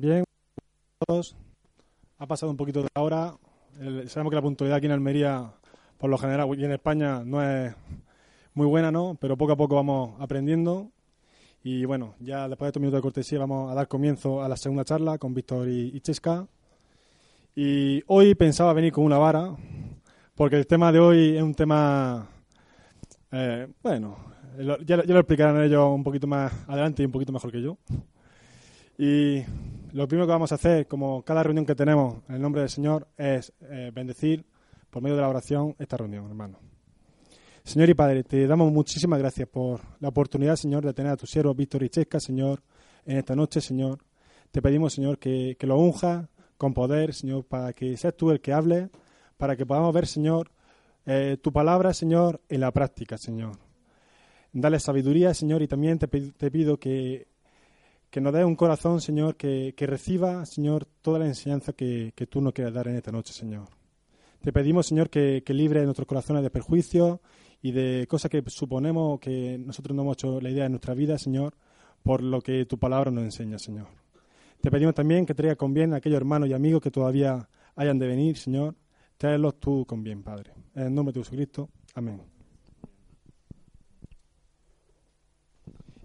Bien, todos. ha pasado un poquito de hora. Sabemos que la puntualidad aquí en Almería, por lo general, y en España no es muy buena, ¿no? Pero poco a poco vamos aprendiendo. Y bueno, ya después de estos minutos de cortesía vamos a dar comienzo a la segunda charla con Víctor y, Chesca. Y hoy pensaba venir con una vara, porque el tema de hoy es un tema, eh, bueno, ya lo explicarán ellos un poquito más adelante y un poquito mejor que yo. Y lo primero que vamos a hacer, como cada reunión que tenemos en el nombre del Señor, es eh, bendecir por medio de la oración esta reunión, hermano. Señor y Padre, te damos muchísimas gracias por la oportunidad, Señor, de tener a tu siervo Víctor y Chesca, Señor, en esta noche, Señor. Te pedimos, Señor, que, lo unja con poder, Señor, para que seas tú el que hable, para que podamos ver, Señor, eh, tu palabra, Señor, en la práctica, Señor. Dale sabiduría, Señor, y también te pido que que nos dé un corazón, Señor, que, que reciba, Señor, toda la enseñanza que, que tú nos quieras dar en esta noche, Señor. Te pedimos, Señor, que, que libre nuestros corazones de perjuicios y de cosas que suponemos que nosotros no hemos hecho la idea de nuestra vida, Señor, por lo que tu palabra nos enseña, Señor. Te pedimos también que traiga con bien a aquellos hermanos y amigos que todavía hayan de venir, Señor. Tráelos tú con bien, Padre. En el nombre de Jesucristo. Amén.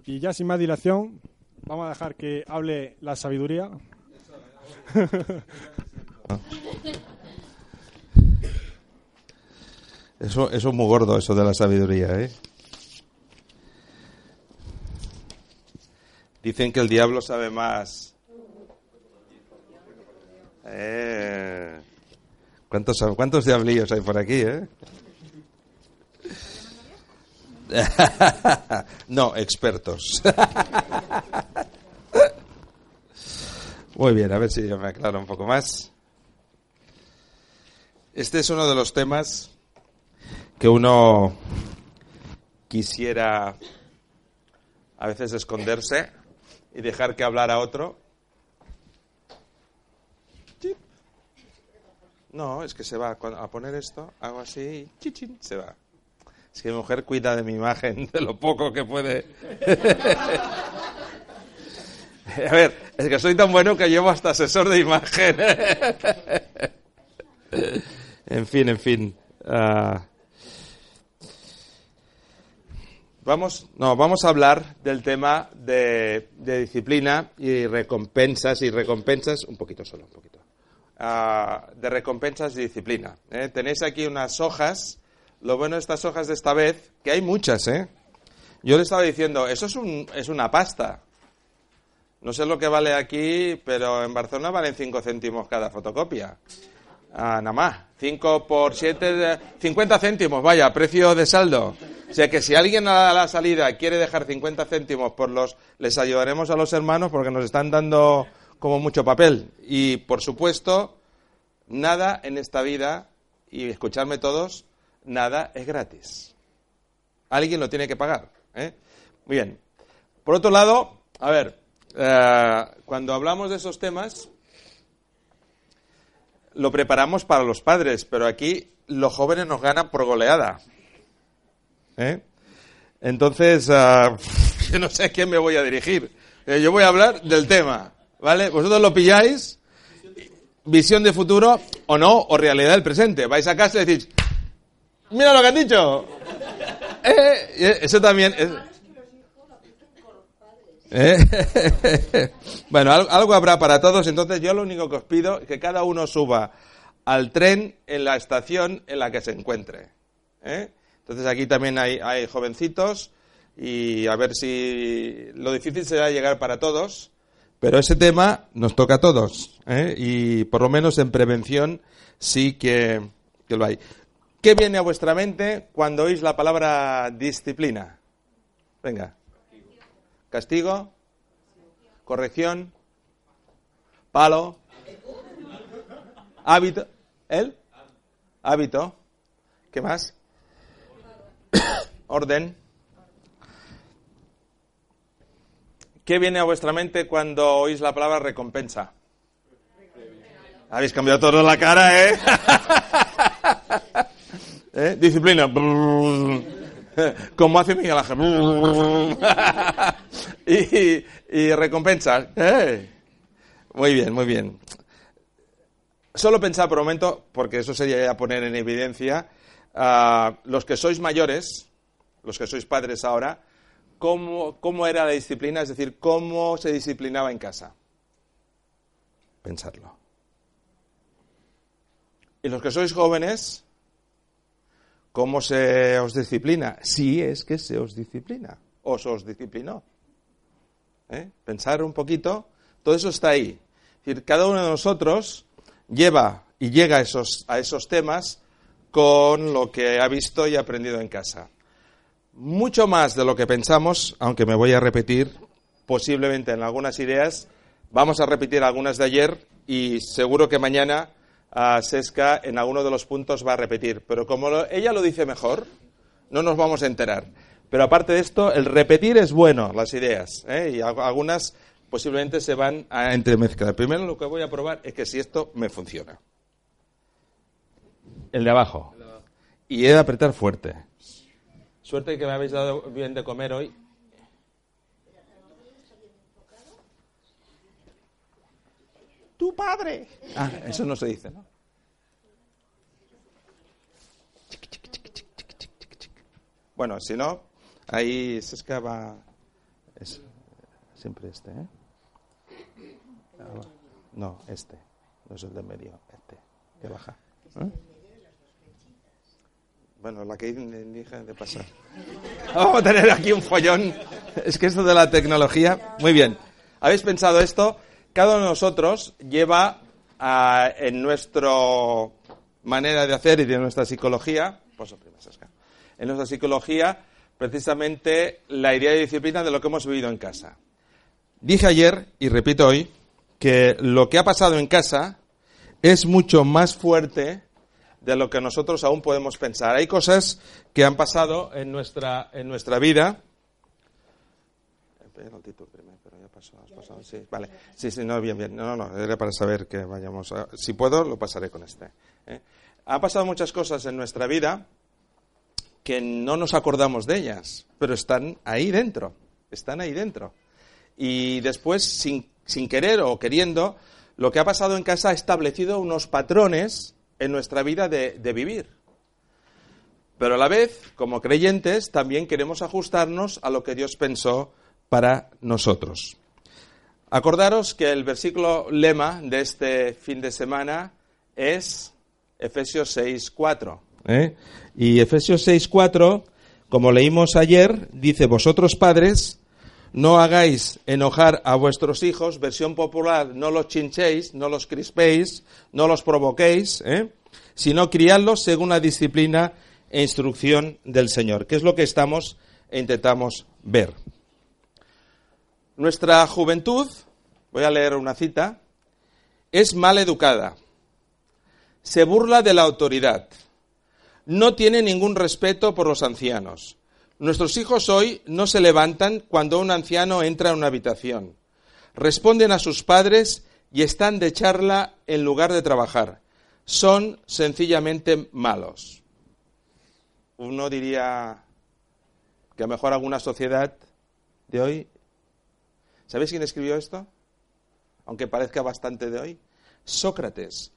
Y ya sin más dilación, vamos a dejar que hable la sabiduría. Eso, es muy gordo, eso de la sabiduría, ¿eh? Dicen que el diablo sabe más. Eh. ¿Cuántos, ¿Cuántos diablillos hay por aquí, eh? no, expertos. Muy bien, a ver si yo me aclaro un poco más. Este es uno de los temas que uno quisiera a veces esconderse y dejar que hablara otro. No, es que se va a poner esto, hago así, chichín, se va. Es que mi mujer cuida de mi imagen, de lo poco que puede. A ver, es que soy tan bueno que llevo hasta asesor de imagen. En fin, en fin. Ah. Vamos, no, vamos a hablar del tema de, disciplina y recompensas y recompensas, un poquito solo, un poquito, Ah, de recompensas y disciplina. ¿eh? Tenéis aquí unas hojas, lo bueno de estas hojas de esta vez, que hay muchas, ¿eh? Yo le estaba diciendo, eso es, un, es una pasta. No sé lo que vale aquí, pero en Barcelona valen 5 céntimos cada fotocopia. Ah, nada más. 5 por 7, 50 céntimos, vaya, precio de saldo. O sea que si alguien a la salida quiere dejar 50 céntimos por los, les ayudaremos a los hermanos porque nos están dando como mucho papel. Y por supuesto, nada en esta vida, y escuchadme todos, nada es gratis. Alguien lo tiene que pagar. ¿eh? Muy bien. Por otro lado, a ver, eh, cuando hablamos de esos temas, lo preparamos para los padres, pero aquí los jóvenes nos ganan por goleada. ¿Eh? Entonces, ah, yo no sé a quién me voy a dirigir. Eh, yo voy a hablar del tema, ¿vale? Vosotros lo pilláis, visión de futuro o no, o realidad del presente. Vais a casa y decís, mira lo que han dicho. Eh, eh, eso también. ¿Eh? bueno, al- algo habrá para todos, entonces yo lo único que os pido es que cada uno suba al tren en la estación en la que se encuentre. ¿eh? Entonces aquí también hay, hay jovencitos y a ver si lo difícil será llegar para todos, pero ese tema nos toca a todos ¿eh? y por lo menos en prevención sí que, que lo hay. ¿Qué viene a vuestra mente cuando oís la palabra disciplina? Venga. Castigo. Corrección. Palo. Hábito. ¿El? Hábito. ¿Qué más? Orden. ¿Qué viene a vuestra mente cuando oís la palabra recompensa? Habéis cambiado todo la cara, ¿eh? ¿Eh? Disciplina. Como hace Miguel Ángel. y, y. ¿eh? Muy bien, muy bien. Solo pensar por un momento, porque eso sería ya poner en evidencia, los que sois mayores, los que sois padres ahora, cómo, cómo era la disciplina, es decir, cómo se disciplinaba en casa. Pensarlo. Y los que sois jóvenes, ¿cómo se os disciplina? Si es que se os disciplina, o se os disciplinó. ¿Eh? Pensar un poquito, todo eso está ahí. Cada uno de nosotros lleva y llega a esos, a esos temas con lo que ha visto y aprendido en casa. Mucho más de lo que pensamos, aunque me voy a repetir posiblemente en algunas ideas, vamos a repetir algunas de ayer y seguro que mañana a Sesca en alguno de los puntos va a repetir. Pero como ella lo dice mejor, no nos vamos a enterar. Pero aparte de esto, el repetir es bueno, las ideas. ¿eh? Y algunas posiblemente se van a entremezclar. Primero lo que voy a probar es que si esto me funciona. El de abajo. Y he de apretar fuerte. Suerte que me habéis dado bien de comer hoy. Tu padre. Ah, eso no se dice, ¿no? Bueno, si no, ahí se escapa. Es siempre este, ¿eh? No, este. No es el de medio, este. Que baja. ¿Eh? Bueno, la que dije de pasar. Vamos a tener aquí un follón. Es que esto de la tecnología. Muy bien. ¿Habéis pensado esto? Cada uno de nosotros lleva en nuestra manera de hacer y de nuestra psicología, pues, en nuestra psicología, precisamente la idea de disciplina de lo que hemos vivido en casa. Dije ayer, y repito hoy, que lo que ha pasado en casa es mucho más fuerte de lo que nosotros aún podemos pensar. Hay cosas que han pasado en nuestra, en nuestra vida Sí, vale. Sí, sí, no, bien, bien. No, no, era para saber que vayamos a... Si puedo, lo pasaré con este. ¿eh? Ha pasado muchas cosas en nuestra vida que no nos acordamos de ellas, pero están ahí dentro. Están ahí dentro. Y después, sin, sin querer o queriendo, lo que ha pasado en casa ha establecido unos patrones en nuestra vida de, de vivir. Pero a la vez, como creyentes, también queremos ajustarnos a lo que Dios pensó para nosotros. Acordaros que el versículo lema de este fin de semana es Efesios 6.4. ¿eh? Y Efesios 6.4, como leímos ayer, dice, vosotros padres, no hagáis enojar a vuestros hijos, versión popular, no los chinchéis, no los crispéis, no los provoquéis, ¿eh? sino criadlos según la disciplina e instrucción del Señor, que es lo que estamos e intentamos ver. Nuestra juventud, voy a leer una cita, es mal educada, se burla de la autoridad, no tiene ningún respeto por los ancianos. Nuestros hijos hoy no se levantan cuando un anciano entra en una habitación. Responden a sus padres y están de charla en lugar de trabajar. Son sencillamente malos. Uno diría que a lo mejor alguna sociedad de hoy ¿Sabéis quién escribió esto? Aunque parezca bastante de hoy. Sócrates,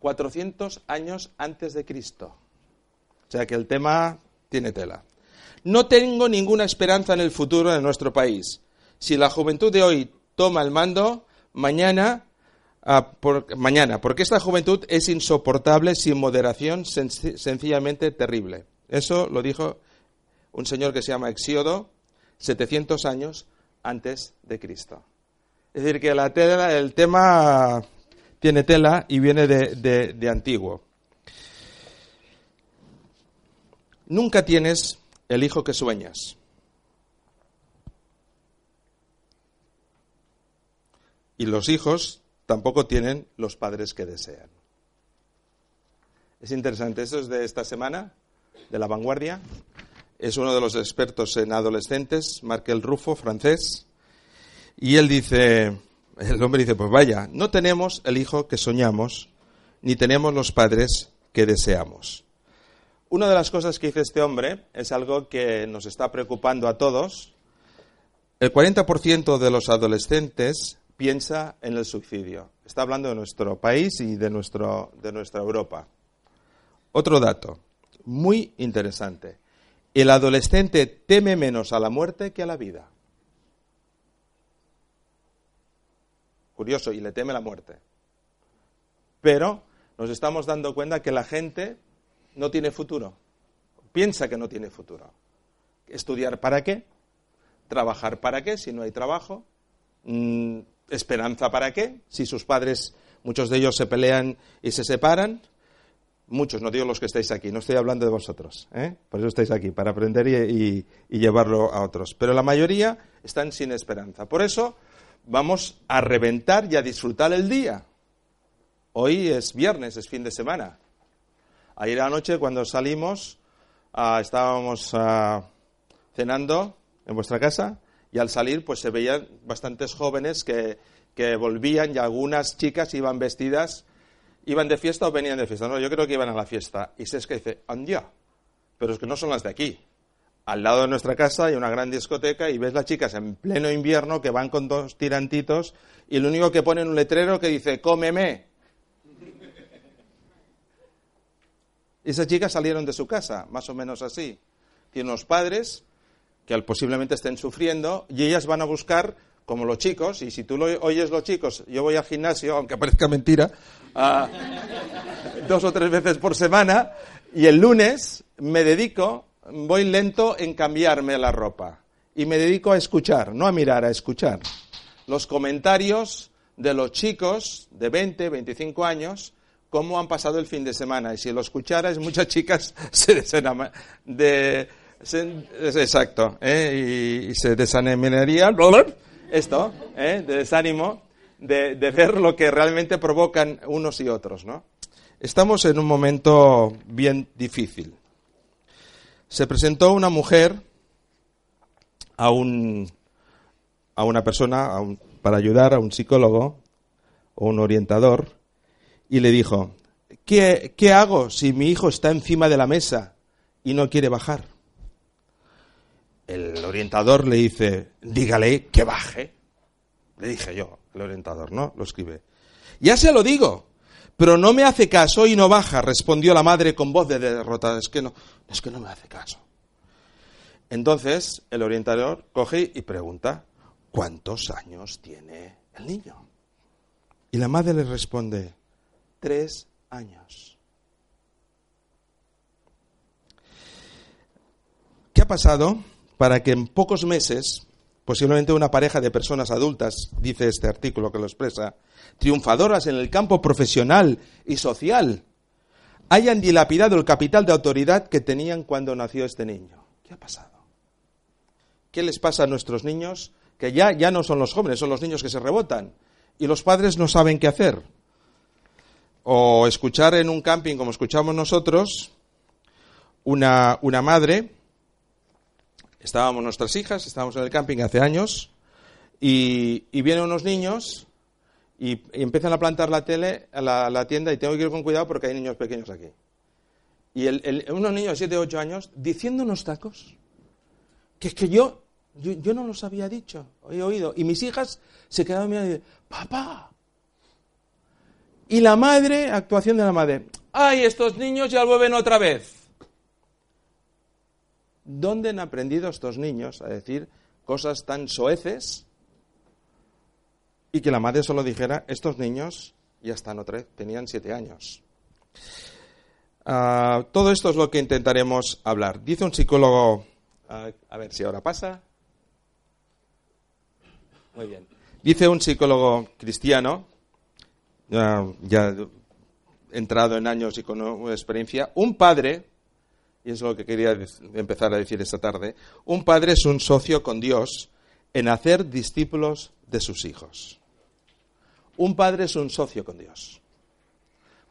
400 años antes de Cristo. O sea que el tema tiene tela. No tengo ninguna esperanza en el futuro de nuestro país. Si la juventud de hoy toma el mando, mañana, ah, mañana, porque esta juventud es insoportable, sin moderación, sencillamente terrible. Eso lo dijo un señor que se llama Exiodo, 700 años antes de Cristo. Es decir, que la tela, el tema tiene tela y viene de, antiguo. nunca tienes el hijo que sueñas. Y los hijos tampoco tienen los padres que desean. Es interesante, eso es de esta semana, de la vanguardia. Es uno de los expertos en adolescentes, Markel Rufo, francés. Y él dice, el hombre dice, pues vaya, no tenemos el hijo que soñamos, ni tenemos los padres que deseamos. Una de las cosas que dice este hombre es algo que nos está preocupando a todos. El 40% de los adolescentes piensa en el suicidio. Está hablando de nuestro país y de, nuestro, de nuestra Europa. Otro dato, muy interesante. El adolescente teme menos a la muerte que a la vida. Curioso, y le teme la muerte. Pero nos estamos dando cuenta que la gente no tiene futuro. Piensa que no tiene futuro. ¿Estudiar para qué? ¿Trabajar para qué si no hay trabajo? Mm, ¿Esperanza para qué? Si sus padres, muchos de ellos se pelean y se separan. Muchos, no digo los que estáis aquí, no estoy hablando de vosotros, ¿eh? por eso estáis aquí, para aprender y, llevarlo a otros. Pero la mayoría están sin esperanza. Por eso vamos a reventar y a disfrutar el día. Hoy es viernes, es fin de semana. Ayer anoche cuando salimos ah, estábamos ah, cenando en vuestra casa y al salir pues se veían bastantes jóvenes que volvían y algunas chicas iban vestidas, iban de fiesta o venían de fiesta. No, yo creo que iban a la fiesta. Y se dice, ¡andia! Pero es que no son las de aquí. Al lado de nuestra casa hay una gran discoteca y ves las chicas en pleno invierno que van con dos tirantitos y lo único que ponen un letrero que dice, cómeme. Esas chicas salieron de su casa, más o menos así. Tienen unos padres que posiblemente estén sufriendo y ellas van a buscar, como los chicos, y si tú lo oyes los chicos, yo voy al gimnasio, aunque parezca mentira, dos o tres veces por semana, y el lunes me dedico, voy lento en cambiarme la ropa. Y me dedico a escuchar, no a mirar, a escuchar. Los comentarios de los chicos de 20, 25 años cómo han pasado el fin de semana. Y si lo escucharas, muchas chicas se desenaman de, exacto, ¿eh? y, se desanimarían, esto, ¿eh? de desánimo, de, ver lo que realmente provocan unos y otros, ¿no? Estamos en un momento bien difícil. Se presentó una mujer a un a una persona para ayudar a un psicólogo o un orientador y le dijo, ¿qué, ¿qué hago si mi hijo está encima de la mesa y no quiere bajar? El orientador le dice, dígale que baje. Le dije yo, el orientador, ¿no? Lo escribe. Ya se lo digo, pero no me hace caso y no baja, respondió la madre con voz de derrota. Es que no, es que no me hace caso. Entonces el orientador coge y pregunta, ¿cuántos años tiene el niño? Y la madre le responde, tres años. ¿Qué ha pasado para que en pocos meses, posiblemente una pareja de personas adultas, dice este artículo que lo expresa, triunfadoras en el campo profesional y social, hayan dilapidado el capital de autoridad que tenían cuando nació este niño? ¿Qué ha pasado? ¿Qué les pasa a nuestros niños? Que ya, ya no son los jóvenes, son los niños que se rebotan. Y los padres no saben qué hacer o escuchar en un camping como escuchamos nosotros, una, una madre, estábamos nuestras hijas, estábamos en el camping hace años, y, vienen unos niños y, empiezan a plantar la tele, a la, tienda, y tengo que ir con cuidado porque hay niños pequeños aquí. Y unos niños de 7 o 8 años diciendo unos tacos, que es que yo, yo, no los había dicho, he oído. Y mis hijas se quedaban mirando y dicen, papá, y la madre, actuación de la madre. ¡Ay, estos niños ya vuelven otra vez! ¿Dónde han aprendido estos niños a decir cosas tan soeces? Y que la madre solo dijera, estos niños ya están otra vez, tenían siete años. Ah, todo esto es lo que intentaremos hablar. Dice un psicólogo, ah, a ver si ahora pasa. Muy bien. Dice un psicólogo cristiano, ya, entrado en años y con experiencia, un padre y es lo que quería empezar a decir esta tarde, un padre es un socio con Dios en hacer discípulos de sus hijos. Un padre es un socio con Dios.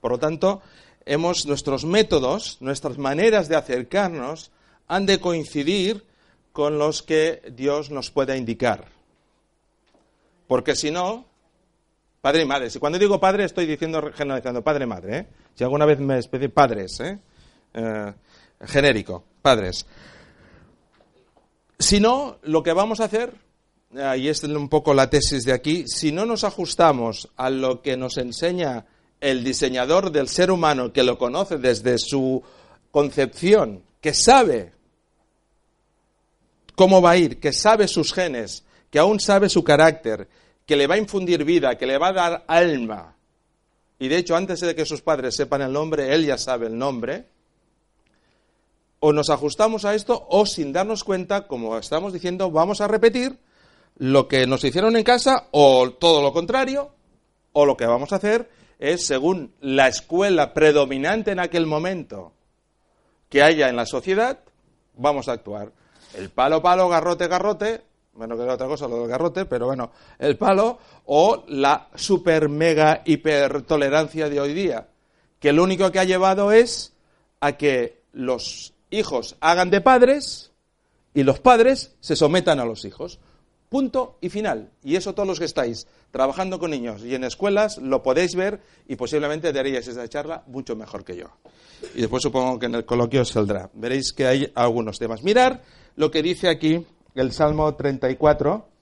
Por lo tanto, hemos, nuestros métodos, nuestras maneras de acercarnos han de coincidir con los que Dios nos pueda indicar. Porque si no, padre y madre. Si cuando digo padre estoy diciendo generalizando padre y madre. ¿eh? Si alguna vez me despedí padres, ¿eh? ¿eh? Genérico, padres. Si no, lo que vamos a hacer, y es un poco la tesis de aquí, si no nos ajustamos a lo que nos enseña el diseñador del ser humano que lo conoce desde su concepción, que sabe cómo va a ir, que sabe sus genes, que aún sabe su carácter, que le va a infundir vida, que le va a dar alma. Y de hecho, antes de que sus padres sepan el nombre, él ya sabe el nombre. O nos ajustamos a esto o sin darnos cuenta, como estamos diciendo, vamos a repetir lo que nos hicieron en casa o todo lo contrario, o lo que vamos a hacer es, según la escuela predominante en aquel momento que haya en la sociedad, vamos a actuar. El palo, palo, garrote, garrote, bueno, que era otra cosa lo del garrote, pero bueno, el palo o la super mega hiper tolerancia de hoy día, que lo único que ha llevado es a que los hijos hagan de padres y los padres se sometan a los hijos. Punto y final. Y eso todos los que estáis trabajando con niños y en escuelas lo podéis ver y posiblemente daríais esa charla mucho mejor que yo. Y después supongo que en el coloquio saldrá. Veréis que hay algunos temas. Mirar lo que dice aquí el Salmo 34.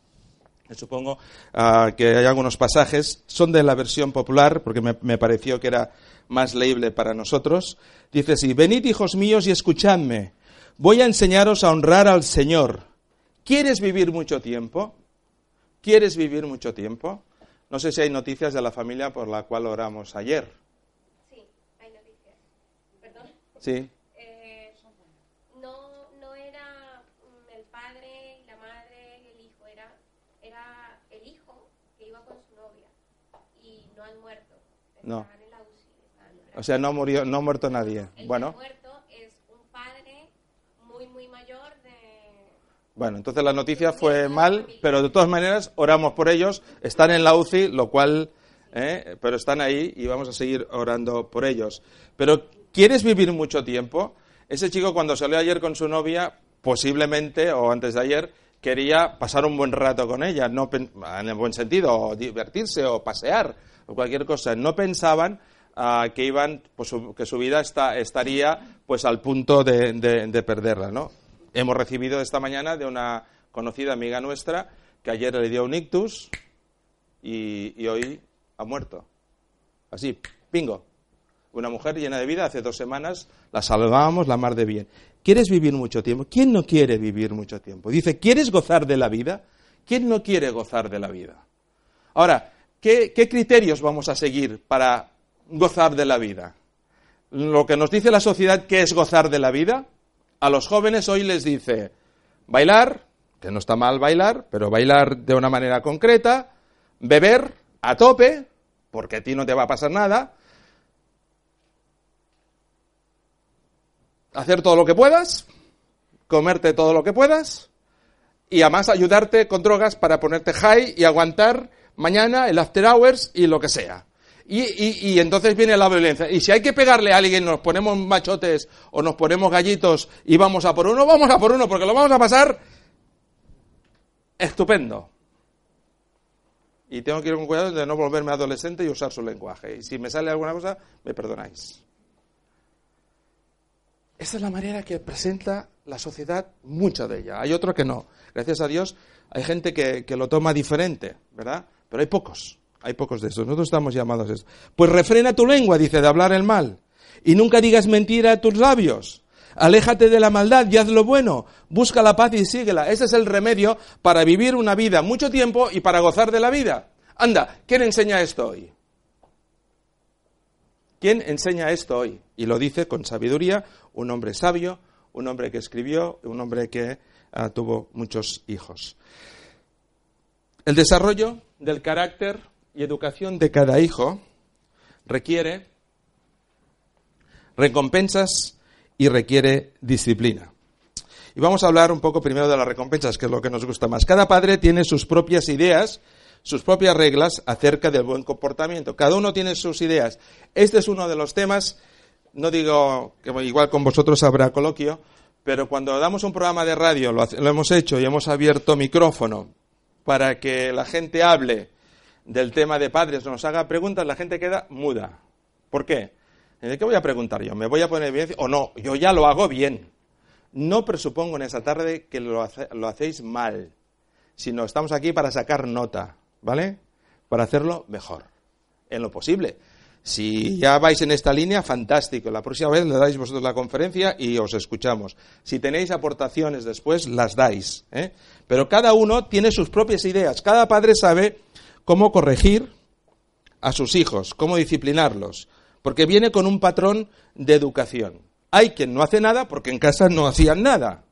Supongo ah, que hay algunos pasajes, son de la versión popular, porque me, me pareció que era más leíble para nosotros. Dice así, venid hijos míos y escuchadme, voy a enseñaros a honrar al Señor. ¿Quieres vivir mucho tiempo? ¿Quieres vivir mucho tiempo? No sé si hay noticias de la familia por la cual oramos ayer. Sí, hay noticias. ¿Perdón? Sí. Eh, no, no era mm, el padre, la madre y el hijo, era, era el hijo que iba con su novia y no han muerto. No. O sea, no, murió, no ha muerto nadie. El Bueno, muerto es un padre muy, muy mayor de... bueno, entonces la noticia fue mal, pero de todas maneras oramos por ellos. Están en la UCI, lo cual, ¿eh? pero están ahí y vamos a seguir orando por ellos. Pero ¿quieres vivir mucho tiempo? Ese chico cuando salió ayer con su novia, posiblemente, o antes de ayer, quería pasar un buen rato con ella, no en el buen sentido, o divertirse, o pasear, o cualquier cosa. No pensaban ah, que iban, pues, su- que su vida está- estaría pues al punto de, de- de perderla, ¿no? Hemos recibido esta mañana de una conocida amiga nuestra que ayer le dio un ictus y, hoy ha muerto. Así, bingo. Una mujer llena de vida, hace dos semanas la salvábamos la mar de bien. ¿Quieres vivir mucho tiempo? ¿Quién no quiere vivir mucho tiempo? Dice, ¿quieres gozar de la vida? ¿Quién no quiere gozar de la vida? Ahora, ¿qué, criterios vamos a seguir para gozar de la vida? Lo que nos dice la sociedad que es gozar de la vida, a los jóvenes hoy les dice bailar, que no está mal bailar, pero bailar de una manera concreta, beber a tope, porque a ti no te va a pasar nada, hacer todo lo que puedas, comerte todo lo que puedas y además ayudarte con drogas para ponerte high y aguantar mañana el after hours y lo que sea. Y, y- y entonces viene la violencia. Y si hay que pegarle a alguien, nos ponemos machotes o nos ponemos gallitos y vamos a por uno, vamos a por uno, porque lo vamos a pasar estupendo. Y tengo que ir con cuidado de no volverme adolescente y usar su lenguaje. Y si me sale alguna cosa, me perdonáis. Esa es la manera que presenta la sociedad, mucha de ella. Hay otro que no. Gracias a Dios hay gente que, que lo toma diferente, ¿verdad? Pero hay pocos, hay pocos de estos. Nosotros estamos llamados a eso. Pues refrena tu lengua, dice, de hablar el mal. Y nunca digas mentira a tus labios. Aléjate de la maldad y haz lo bueno. Busca la paz y síguela. Ese es el remedio para vivir una vida mucho tiempo y para gozar de la vida. Anda, ¿quién enseña esto hoy? ¿Quién enseña esto hoy? Y lo dice con sabiduría un hombre sabio, un hombre que escribió, un hombre que ah, tuvo muchos hijos. El desarrollo del carácter y educación de cada hijo requiere recompensas y requiere disciplina. Y vamos a hablar un poco primero de las recompensas, que es lo que nos gusta más. Cada padre tiene sus propias ideas, sus propias reglas acerca del buen comportamiento. Cada uno tiene sus ideas. Este es uno de los temas, no digo que igual con vosotros habrá coloquio, pero cuando damos un programa de radio, lo, hemos hecho y hemos abierto micrófono para que la gente hable del tema de padres, nos haga preguntas, la gente queda muda. ¿Por qué? ¿De qué voy a preguntar yo? ¿Me voy a poner bien o no? Yo ya lo hago bien. No presupongo en esa tarde que lo, lo hacéis mal, sino estamos aquí para sacar nota, ¿vale? Para hacerlo mejor, en lo posible. Si ya vais en esta línea, fantástico. La próxima vez le dais vosotros la conferencia y os escuchamos. Si tenéis aportaciones después, las dais. ¿eh? Pero cada uno tiene sus propias ideas. Cada padre sabe cómo corregir a sus hijos, cómo disciplinarlos, porque viene con un patrón de educación. Hay quien no hace nada porque en casa no hacían nada.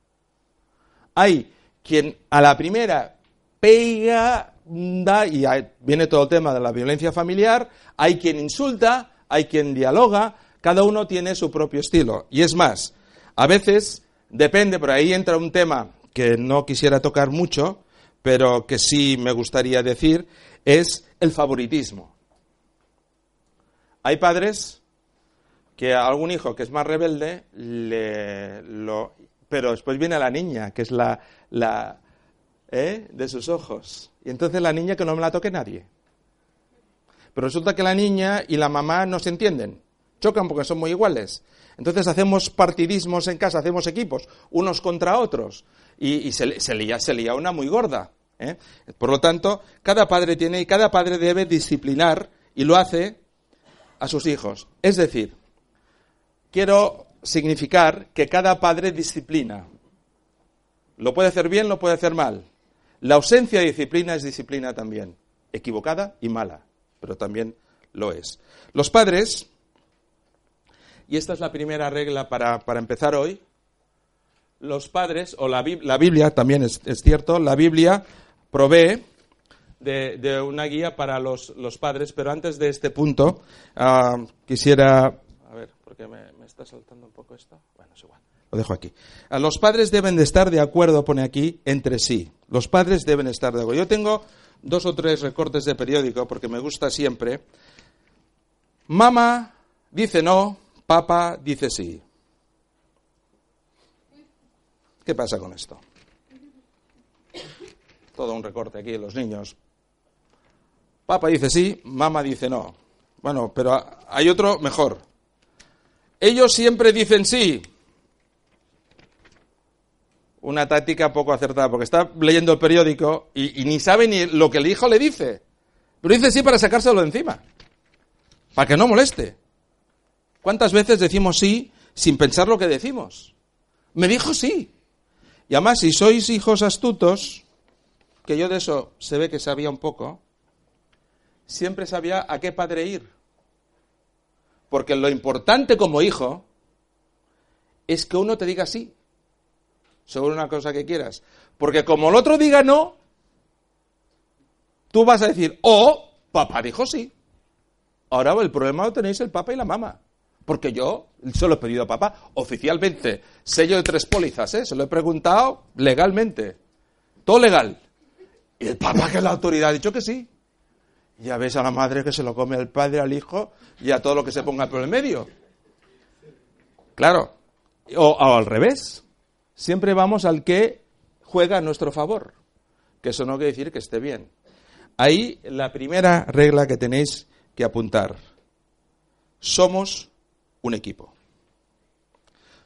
Hay quien a la primera pega, y viene todo el tema de la violencia familiar, hay quien insulta, hay quien dialoga, cada uno tiene su propio estilo. Y es más, a veces depende, por ahí entra un tema que no quisiera tocar mucho, pero que sí me gustaría decir, es el favoritismo. Hay padres que a algún hijo que es más rebelde, le, lo, pero después viene la niña, que es la, la ¿eh? de sus ojos. Y entonces la niña que no me la toque nadie. Pero resulta que la niña y la mamá no se entienden. Chocan porque son muy iguales. Entonces hacemos partidismos en casa, hacemos equipos, unos contra otros. Y, se, se, se lía una muy gorda. ¿eh? Por lo tanto, cada padre tiene y cada padre debe disciplinar y lo hace a sus hijos. Es decir, quiero significar que cada padre disciplina. Lo puede hacer bien, lo puede hacer mal. La ausencia de disciplina es disciplina también, equivocada y mala, pero también lo es. Los padres, y esta es la primera regla para, empezar hoy, los padres, o la, Biblia también es, cierto, la Biblia provee de, una guía para los, padres, pero antes de este punto ah, quisiera... A ver, porque me, me está saltando un poco esto. Bueno, es igual. Lo dejo aquí. Los padres deben de estar de acuerdo, pone aquí, entre sí. Los padres deben estar de acuerdo. Yo tengo dos o tres recortes de periódico porque me gusta siempre. Mamá dice no, papá dice sí. ¿Qué pasa con esto? Todo un recorte aquí los niños. Papá dice sí, mamá dice no. Bueno, pero hay otro mejor. Ellos siempre dicen sí, una táctica poco acertada, porque está leyendo el periódico y, ni sabe ni lo que el hijo le dice. Pero dice sí para sacárselo de encima, para que no moleste. ¿Cuántas veces decimos sí sin pensar lo que decimos? Me dijo sí. Y además, si sois hijos astutos, que yo de eso se ve que sabía un poco, siempre sabía a qué padre ir. Porque lo importante como hijo es que uno te diga sí sobre una cosa que quieras. Porque como el otro diga no, tú vas a decir, oh, papá dijo sí. Ahora el problema lo tenéis el papá y la mamá. Porque yo se lo he pedido a papá oficialmente. Sello de tres pólizas, ¿eh? Se lo he preguntado legalmente. Todo legal. Y el papá, que es la autoridad, ha dicho que sí. Ya ves a la madre que se lo come al padre, al hijo y a todo lo que se ponga por el medio. Claro. o al revés siempre vamos al que juega a nuestro favor, que eso no quiere decir que esté bien. Ahí la primera regla que tenéis que apuntar. Somos un equipo.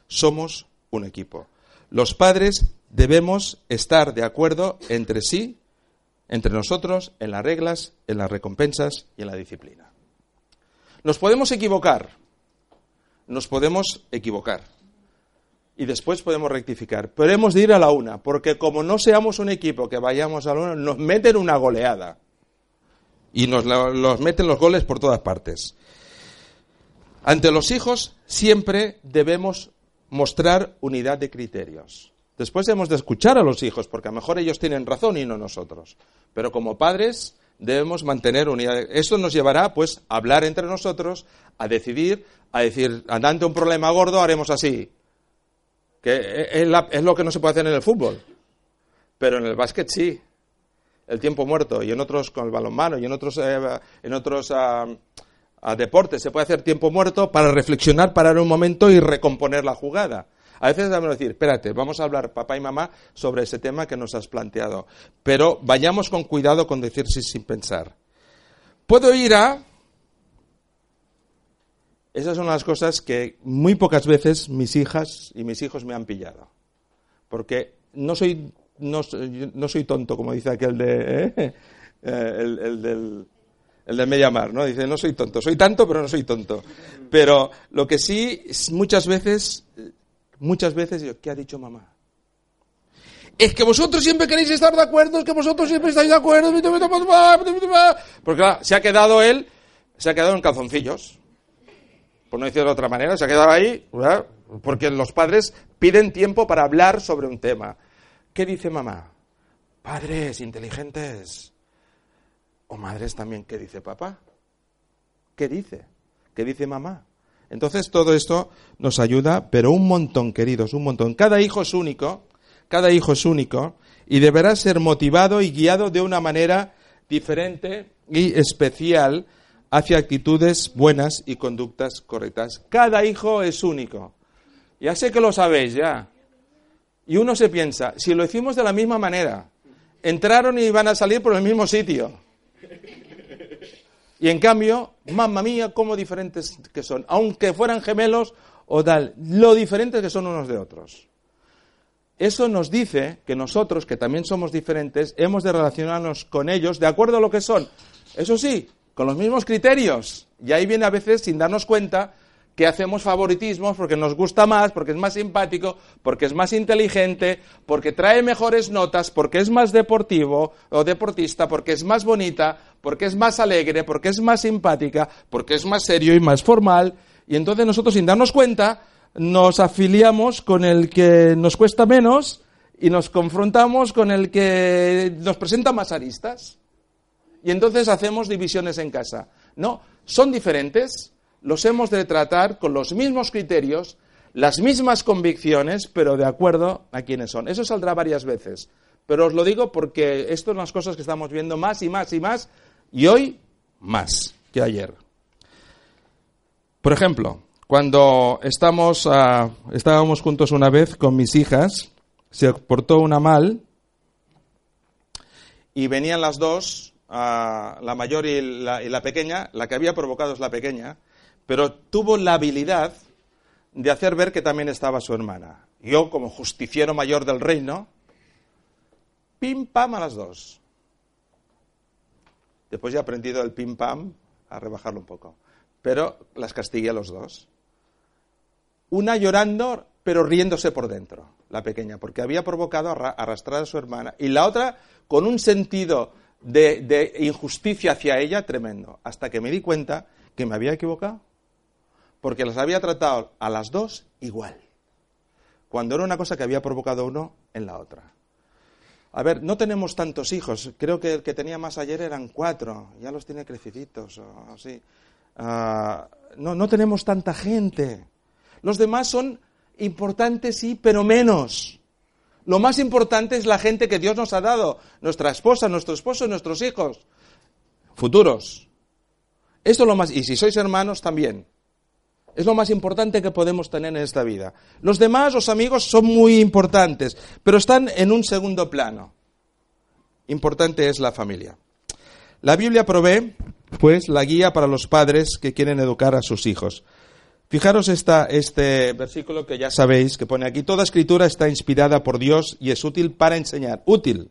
Somos un equipo. Los padres debemos estar de acuerdo entre sí, entre nosotros, en las reglas, en las recompensas y en la disciplina. Nos podemos equivocar. Nos podemos equivocar y después podemos rectificar. Pero hemos de ir a la una, porque como no seamos un equipo que vayamos a la una, nos meten una goleada. Y nos los meten los goles por todas partes. Ante los hijos siempre debemos mostrar unidad de criterios. Después hemos de escuchar a los hijos, porque a lo mejor ellos tienen razón y no nosotros. Pero como padres debemos mantener unidad. Eso nos llevará, pues, a hablar entre nosotros, a decidir, a decir, ante un problema gordo haremos así, que es, la- es lo que no se puede hacer en el fútbol. Pero en el básquet sí. El tiempo muerto. Y en otros con el balonmano y en otros, eh, en otros ah, ah, deportes se puede hacer tiempo muerto para reflexionar, parar un momento y recomponer la jugada. A veces debemos decir, espérate, vamos a hablar papá y mamá sobre ese tema que nos has planteado. Pero vayamos con cuidado con decir sí sin pensar. Puedo ir a... Esas son las cosas que muy pocas veces mis hijas y mis hijos me han pillado. Porque no soy, no, soy- tonto, como dice aquel de... ¿eh? Eh, el, el del, el del Mediamar, ¿no? Dice, no soy tonto. Soy tanto, pero no soy tonto. Pero lo que sí, muchas veces, muchas veces, digo, ¿qué ha dicho mamá? Es que vosotros siempre queréis estar de acuerdo, es que vosotros siempre estáis de acuerdo. Porque claro, se ha quedado él, se ha quedado en calzoncillos. Por no decirlo de otra manera, se ha quedado ahí, ¿verdad? porque los padres piden tiempo para hablar sobre un tema. ¿Qué dice mamá? Padres inteligentes. O madres también, ¿qué dice papá? ¿Qué dice? ¿Qué dice mamá? Entonces todo esto nos ayuda, pero un montón, queridos, un montón. Cada hijo es único, cada hijo es único y deberá ser motivado y guiado de una manera diferente y especial hacia actitudes buenas y conductas correctas. Cada hijo es único. Ya sé que lo sabéis ya. Y uno se piensa, si lo hicimos de la misma manera, entraron y van a salir por el mismo sitio. Y en cambio, mamma mía, cómo diferentes que son. Aunque fueran gemelos o tal, lo diferentes que son unos de otros. Eso nos dice que nosotros, que también somos diferentes, hemos de relacionarnos con ellos de acuerdo a lo que son. Eso sí, con los mismos criterios. Y ahí viene a veces, sin darnos cuenta, que hacemos favoritismos porque nos gusta más, porque es más simpático, porque es más inteligente, porque trae mejores notas, porque es más deportivo o deportista, porque es más bonita, porque es más alegre, porque es más simpática, porque es más serio y más formal. Y entonces nosotros, sin darnos cuenta, nos afiliamos con el que nos cuesta menos y nos confrontamos con el que nos presenta más aristas. Y entonces hacemos divisiones en casa. No, son diferentes, los hemos de tratar con los mismos criterios, las mismas convicciones, pero de acuerdo a quiénes son. Eso saldrá varias veces. Pero os lo digo porque esto son las cosas que estamos viendo más y más y más, y hoy más que ayer. Por ejemplo, cuando ah, estábamos juntos una vez con mis hijas, se portó una mal y venían las dos, la mayor y la, y la pequeña, la que había provocado es la pequeña, pero tuvo la habilidad de hacer ver que también estaba su hermana. Yo, como justiciero mayor del reino, pim pam a las dos. Después ya he aprendido el pim pam a rebajarlo un poco. Pero las castigué a los dos. Una llorando, pero riéndose por dentro, la pequeña, porque había provocado arra- arrastrar a su hermana. Y la otra con un sentido de, injusticia hacia ella tremendo. Hasta que me di cuenta que me había equivocado. Porque las había tratado a las dos igual. Cuando era una cosa que había provocado uno en la otra. A ver, no tenemos tantos hijos. Creo que el que tenía más ayer eran cuatro. Ya los tiene creciditos o así. Ah, no, no tenemos tanta gente. Los demás son importantes, sí, pero menos. Lo más importante es la gente que Dios nos ha dado. Nuestra esposa, nuestro esposo, nuestros hijos. Futuros. Esto es lo más. Y si sois hermanos, también. Es lo más importante que podemos tener en esta vida. Los demás, los amigos, son muy importantes, pero están en un segundo plano. Importante es la familia. La Biblia provee, pues, la guía para los padres que quieren educar a sus hijos. Fijaros este versículo que ya sabéis, que pone aquí, toda escritura está inspirada por Dios y es útil para enseñar. Útil.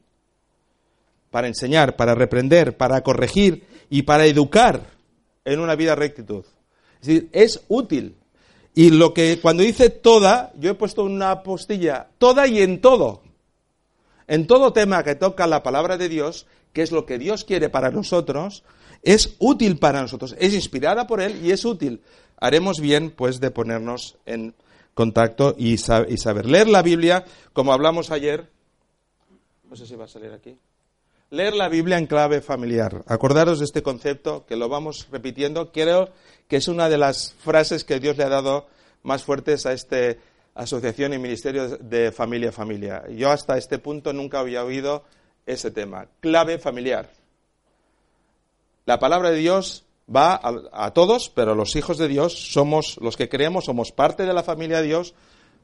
Para enseñar, para reprender, para corregir y para educar en una vida rectitud. Es decir, es útil. Y lo que cuando dice toda, yo he puesto una postilla, toda y en todo. En todo tema que toca la palabra de Dios, que es lo que Dios quiere para nosotros, es útil para nosotros, es inspirada por Él y es útil. Haremos bien, pues, de ponernos en contacto y, y saber leer la Biblia, como hablamos ayer. No sé si va a salir aquí. Leer la Biblia en clave familiar. Acordaros de este concepto, que lo vamos repitiendo. Creo que es una de las frases que Dios le ha dado más fuertes a este, asociación y ministerio de familia familia. Yo hasta este punto nunca había oído ese tema. Clave familiar. La palabra de Dios va a, todos, pero los hijos de Dios somos los que creemos, somos parte de la familia de Dios.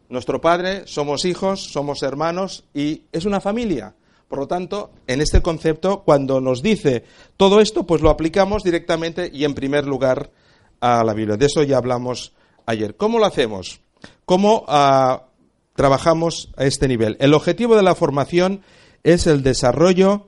Nuestro Padre, somos hijos, somos hermanos y es una familia. Por lo tanto, en este concepto, cuando nos dice todo esto, pues lo aplicamos directamente y en primer lugar a la Biblia. De eso ya hablamos ayer. ¿Cómo lo hacemos? ¿Cómo uh, trabajamos a este nivel? El objetivo de la formación es el desarrollo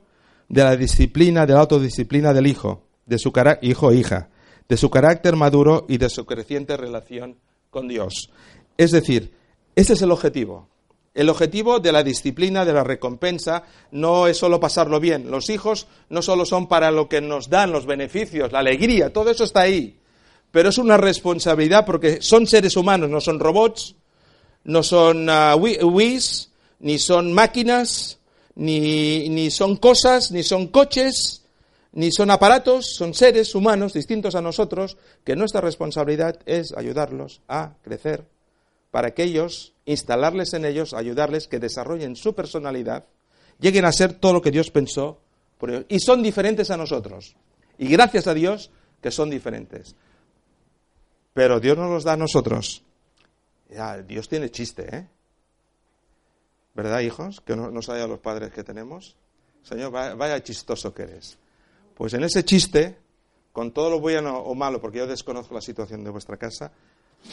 de la disciplina, de la autodisciplina del hijo, de su hijo o hija, de su carácter maduro y de su creciente relación con Dios. Es decir, ese es el objetivo. El objetivo de la disciplina, de la recompensa, no es solo pasarlo bien. Los hijos no solo son para lo que nos dan los beneficios, la alegría, todo eso está ahí. Pero es una responsabilidad porque son seres humanos, no son robots, no son uh, Wii's, ni son máquinas, ni, ni son cosas, ni son coches, ni son aparatos, son seres humanos distintos a nosotros, que nuestra responsabilidad es ayudarlos a crecer para que ellos, instalarles en ellos, ayudarles que desarrollen su personalidad, lleguen a ser todo lo que Dios pensó por ellos. Y son diferentes a nosotros. Y gracias a Dios que son diferentes. Pero Dios nos los da a nosotros. Ya, Dios tiene chiste, ¿eh? ¿Verdad, hijos? Que no, no a los padres que tenemos. Señor, vaya, vaya, chistoso que eres. Pues en ese chiste, con todo lo bueno o malo, porque yo desconozco la situación de vuestra casa,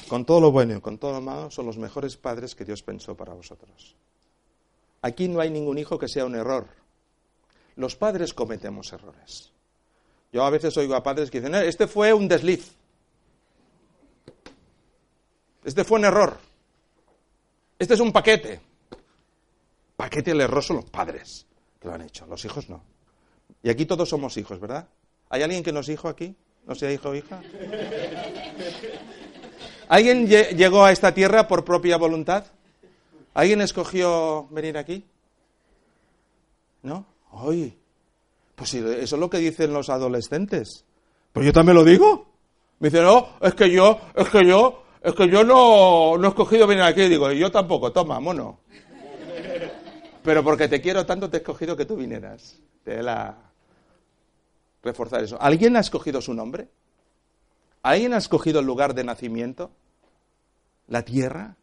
con todo lo bueno y con todo lo malo, son los mejores padres que Dios pensó para vosotros. Aquí no hay ningún hijo que sea un error. Los padres cometemos errores. Yo a veces oigo a padres que dicen, eh, este fue un desliz. Este fue un error. Este es un paquete. Paquete el error son los padres que lo han hecho, los hijos no. Y aquí todos somos hijos, ¿verdad? ¿Hay alguien que no es hijo aquí? ¿No sea hijo o hija? ¿Alguien llegó a esta tierra por propia voluntad? ¿Alguien escogió venir aquí? ¿No? Hoy. Pues eso es lo que dicen los adolescentes. Pues yo también lo digo. Me dicen, no, es que yo, es que yo, es que yo no, no he escogido venir aquí. Digo, yo tampoco, toma, mono. Pero porque te quiero tanto, te he escogido que tú vinieras. Te la reforzar eso. ¿Alguien ha escogido su nombre? ¿Alguien ha escogido el lugar de nacimiento? ¿La tierra?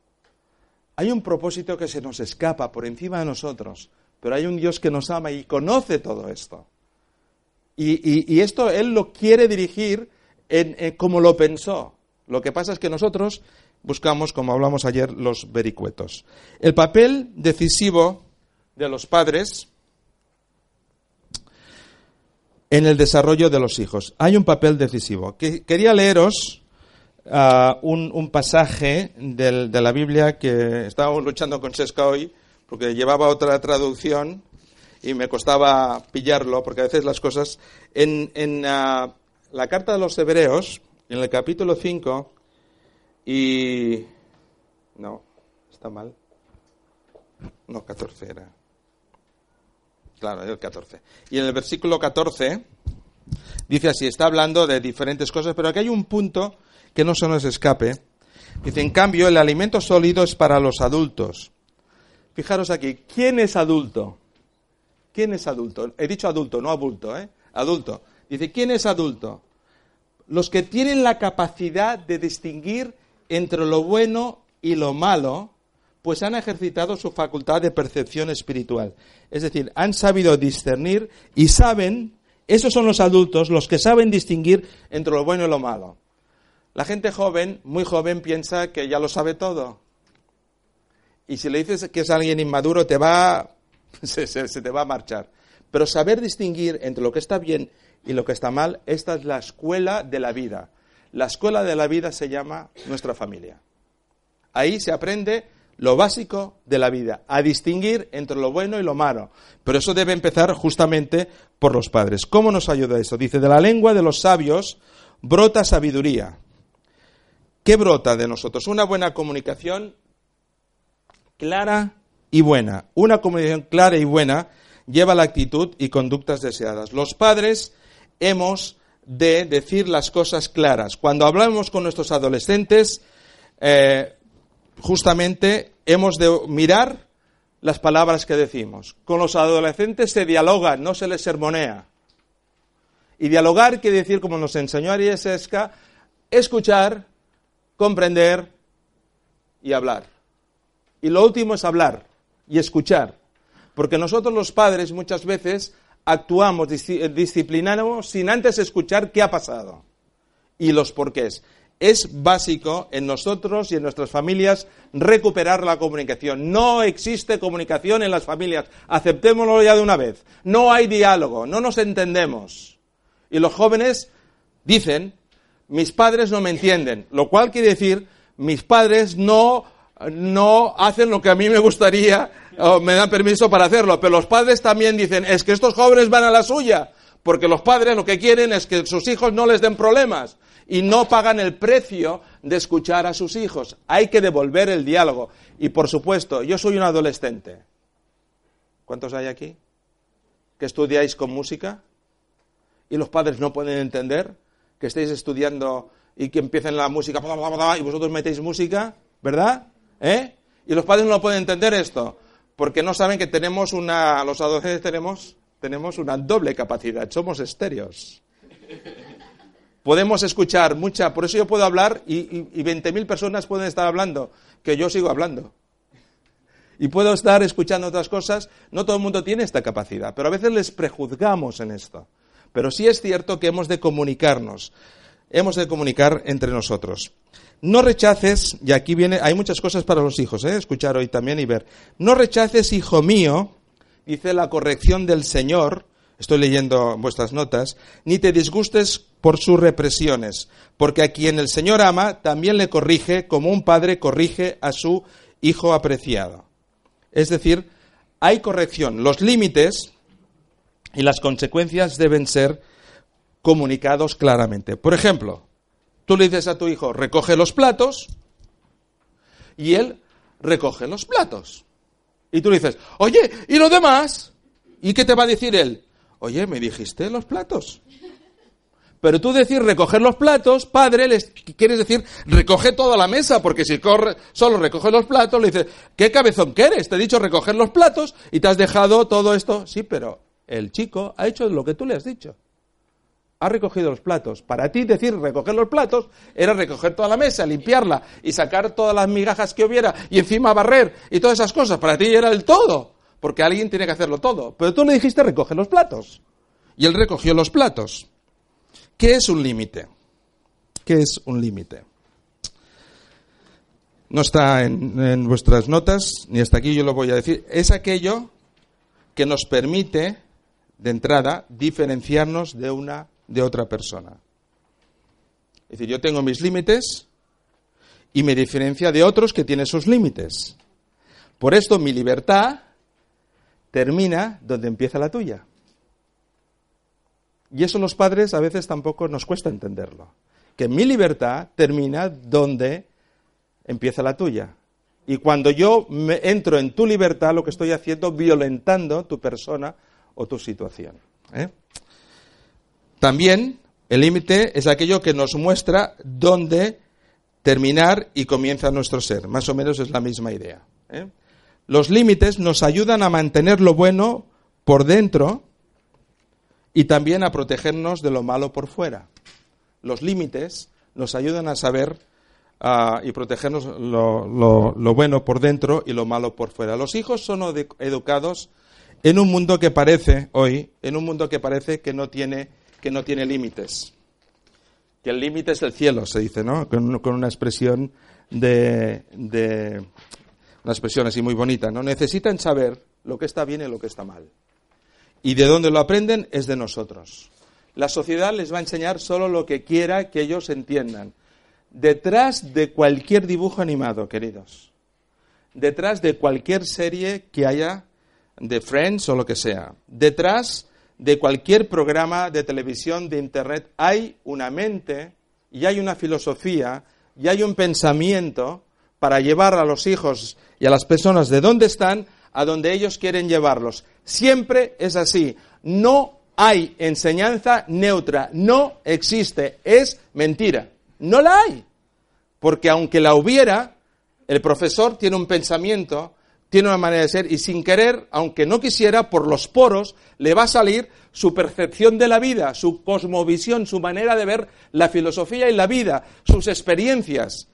Hay un propósito que se nos escapa por encima de nosotros, pero hay un Dios que nos ama y conoce todo esto. Y, esto Él lo quiere dirigir en, como lo pensó. Lo que pasa es que nosotros buscamos, como hablamos ayer, los vericuetos. El papel decisivo de los padres en el desarrollo de los hijos. Hay un papel decisivo. quería leeros uh, un, pasaje del, de la Biblia que estábamos luchando con Sesca hoy, porque llevaba otra traducción y me costaba pillarlo, porque a veces las cosas. En, en uh, la carta de los Hebreos, en el capítulo 5, y. No, está mal. No, 14 era. Claro, el 14. Y en el versículo 14 dice así, está hablando de diferentes cosas, pero aquí hay un punto que no se nos escape. Dice, en cambio, el alimento sólido es para los adultos. Fijaros aquí, ¿quién es adulto? ¿Quién es adulto? He dicho adulto, no adulto, ¿eh? Adulto. Dice, ¿quién es adulto? Los que tienen la capacidad de distinguir entre lo bueno y lo malo pues han ejercitado su facultad de percepción espiritual. Es decir, han sabido discernir y saben, esos son los adultos, los que saben distinguir entre lo bueno y lo malo. La gente joven, muy joven, piensa que ya lo sabe todo. Y si le dices que es alguien inmaduro, te va, se, se te va a marchar. Pero saber distinguir entre lo que está bien y lo que está mal, esta es la escuela de la vida. La escuela de la vida se llama nuestra familia. Ahí se aprende lo básico de la vida, a distinguir entre lo bueno y lo malo. Pero eso debe empezar justamente por los padres. ¿Cómo nos ayuda eso? Dice, de la lengua de los sabios brota sabiduría. ¿Qué brota de nosotros? Una buena comunicación clara y buena. Una comunicación clara y buena lleva la actitud y conductas deseadas. Los padres hemos de decir las cosas claras. Cuando hablamos con nuestros adolescentes, eh, justamente hemos de mirar las palabras que decimos. Con los adolescentes se dialoga, no se les sermonea. Y dialogar quiere decir, como nos enseñó Aries Esca, escuchar, comprender y hablar. Y lo último es hablar y escuchar. Porque nosotros los padres muchas veces actuamos, disciplinamos sin antes escuchar qué ha pasado y los porqués. Es básico en nosotros y en nuestras familias recuperar la comunicación. No existe comunicación en las familias. Aceptémoslo ya de una vez. No hay diálogo, no nos entendemos. Y los jóvenes dicen, mis padres no me entienden, lo cual quiere decir, mis padres no, no hacen lo que a mí me gustaría o me dan permiso para hacerlo. Pero los padres también dicen, es que estos jóvenes van a la suya, porque los padres lo que quieren es que sus hijos no les den problemas y no pagan el precio de escuchar a sus hijos. Hay que devolver el diálogo. Y por supuesto, yo soy un adolescente. ¿Cuántos hay aquí? ¿Que estudiáis con música? ¿Y los padres no pueden entender que estéis estudiando y que empiecen la música y vosotros metéis música? ¿Verdad? ¿Eh? Y los padres no pueden entender esto porque no saben que tenemos una, los adolescentes tenemos, tenemos una doble capacidad, somos estéreos. Podemos escuchar mucha, por eso yo puedo hablar y, y, y 20.000 personas pueden estar hablando, que yo sigo hablando. Y puedo estar escuchando otras cosas, no todo el mundo tiene esta capacidad, pero a veces les prejuzgamos en esto. Pero sí es cierto que hemos de comunicarnos, hemos de comunicar entre nosotros. No rechaces, y aquí viene, hay muchas cosas para los hijos, ¿eh? escuchar hoy también y ver. No rechaces, hijo mío, dice la corrección del Señor, estoy leyendo vuestras notas, ni te disgustes por sus represiones, porque a quien el Señor ama también le corrige como un padre corrige a su hijo apreciado. Es decir, hay corrección. Los límites y las consecuencias deben ser comunicados claramente. Por ejemplo, Tú le dices a tu hijo, recoge los platos, y él recoge los platos. Y tú le dices, oye, ¿y lo demás? ¿Y qué te va a decir él? Oye, me dijiste los platos. Pero tú decir recoger los platos, padre, les quieres decir recoge toda la mesa, porque si corre, solo recoge los platos, le dices, ¿qué cabezón que eres? Te he dicho recoger los platos y te has dejado todo esto. Sí, pero el chico ha hecho lo que tú le has dicho ha recogido los platos. Para ti decir recoger los platos era recoger toda la mesa, limpiarla y sacar todas las migajas que hubiera y encima barrer y todas esas cosas. Para ti era el todo, porque alguien tiene que hacerlo todo. Pero tú le dijiste recoge los platos. Y él recogió los platos. ¿Qué es un límite? ¿Qué es un límite? No está en, vuestras notas, ni hasta aquí yo lo voy a decir. Es aquello que nos permite, de entrada, diferenciarnos de una de otra persona. Es decir, yo tengo mis límites y me diferencia de otros que tienen sus límites. Por esto mi libertad termina donde empieza la tuya. Y eso los padres a veces tampoco nos cuesta entenderlo. Que mi libertad termina donde empieza la tuya. Y cuando yo me entro en tu libertad, lo que estoy haciendo violentando tu persona o tu situación. ¿eh? También el límite es aquello que nos muestra dónde terminar y comienza nuestro ser. Más o menos es la misma idea. ¿eh? Los límites nos ayudan a mantener lo bueno por dentro y también a protegernos de lo malo por fuera. Los límites nos ayudan a saber uh, y protegernos lo, bueno por dentro y lo malo por fuera. Los hijos son educados en un mundo que parece hoy, en un mundo que parece que no tiene que no tiene límites. Que el límite es el cielo, se dice, ¿no? Con, con una expresión de, de, una expresión así muy bonita, ¿no? Necesitan saber lo que está bien y lo que está mal. Y de dónde lo aprenden es de nosotros. La sociedad les va a enseñar solo lo que quiera que ellos entiendan. Detrás de cualquier dibujo animado, queridos, detrás de cualquier serie que haya de Friends o lo que sea, detrás de cualquier programa de televisión, de Internet, hay una mente y hay una filosofía y hay un pensamiento para llevar a los hijos y a las personas de donde están a donde ellos quieren llevarlos. Siempre es así. No hay enseñanza neutra. No existe. Es mentira. No la hay. Porque aunque la hubiera, El profesor tiene un pensamiento, tiene una manera de ser y sin querer, aunque no quisiera, por los poros le va a salir su percepción de la vida, su cosmovisión, su manera de ver la filosofía y la vida, sus experiencias.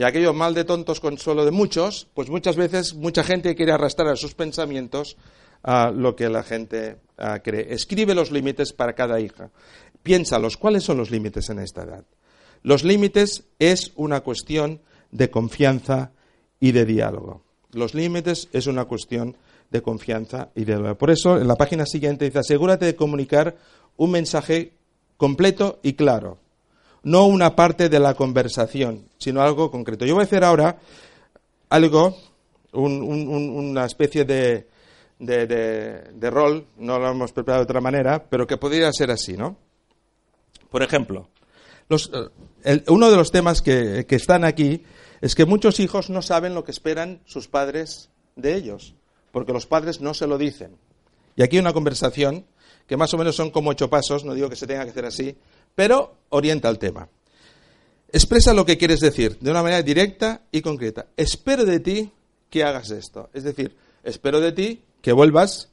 Y aquello mal de tontos consuelo de muchos, pues muchas veces mucha gente quiere arrastrar a sus pensamientos a lo que la gente cree. Escribe los límites para cada hija. Piénsalos, ¿cuáles son los límites en esta edad? Los límites es una cuestión de confianza y de diálogo. Los límites es una cuestión de confianza y de diálogo. Por eso, en la página siguiente dice, asegúrate de comunicar un mensaje completo y claro, no una parte de la conversación, sino algo concreto. Yo voy a hacer ahora algo, una especie de, de, rol, no lo hemos preparado de otra manera, pero que podría ser así, ¿no? Por ejemplo, eh, uno de los temas que, están aquí es que muchos hijos no saben lo que esperan sus padres de ellos, porque los padres no se lo dicen. Y aquí hay una conversación que más o menos son como ocho pasos, no digo que se tenga que hacer así, pero orienta el tema. Expresa lo que quieres decir de una manera directa y concreta. Espero de ti que hagas esto. Es decir, espero de ti que vuelvas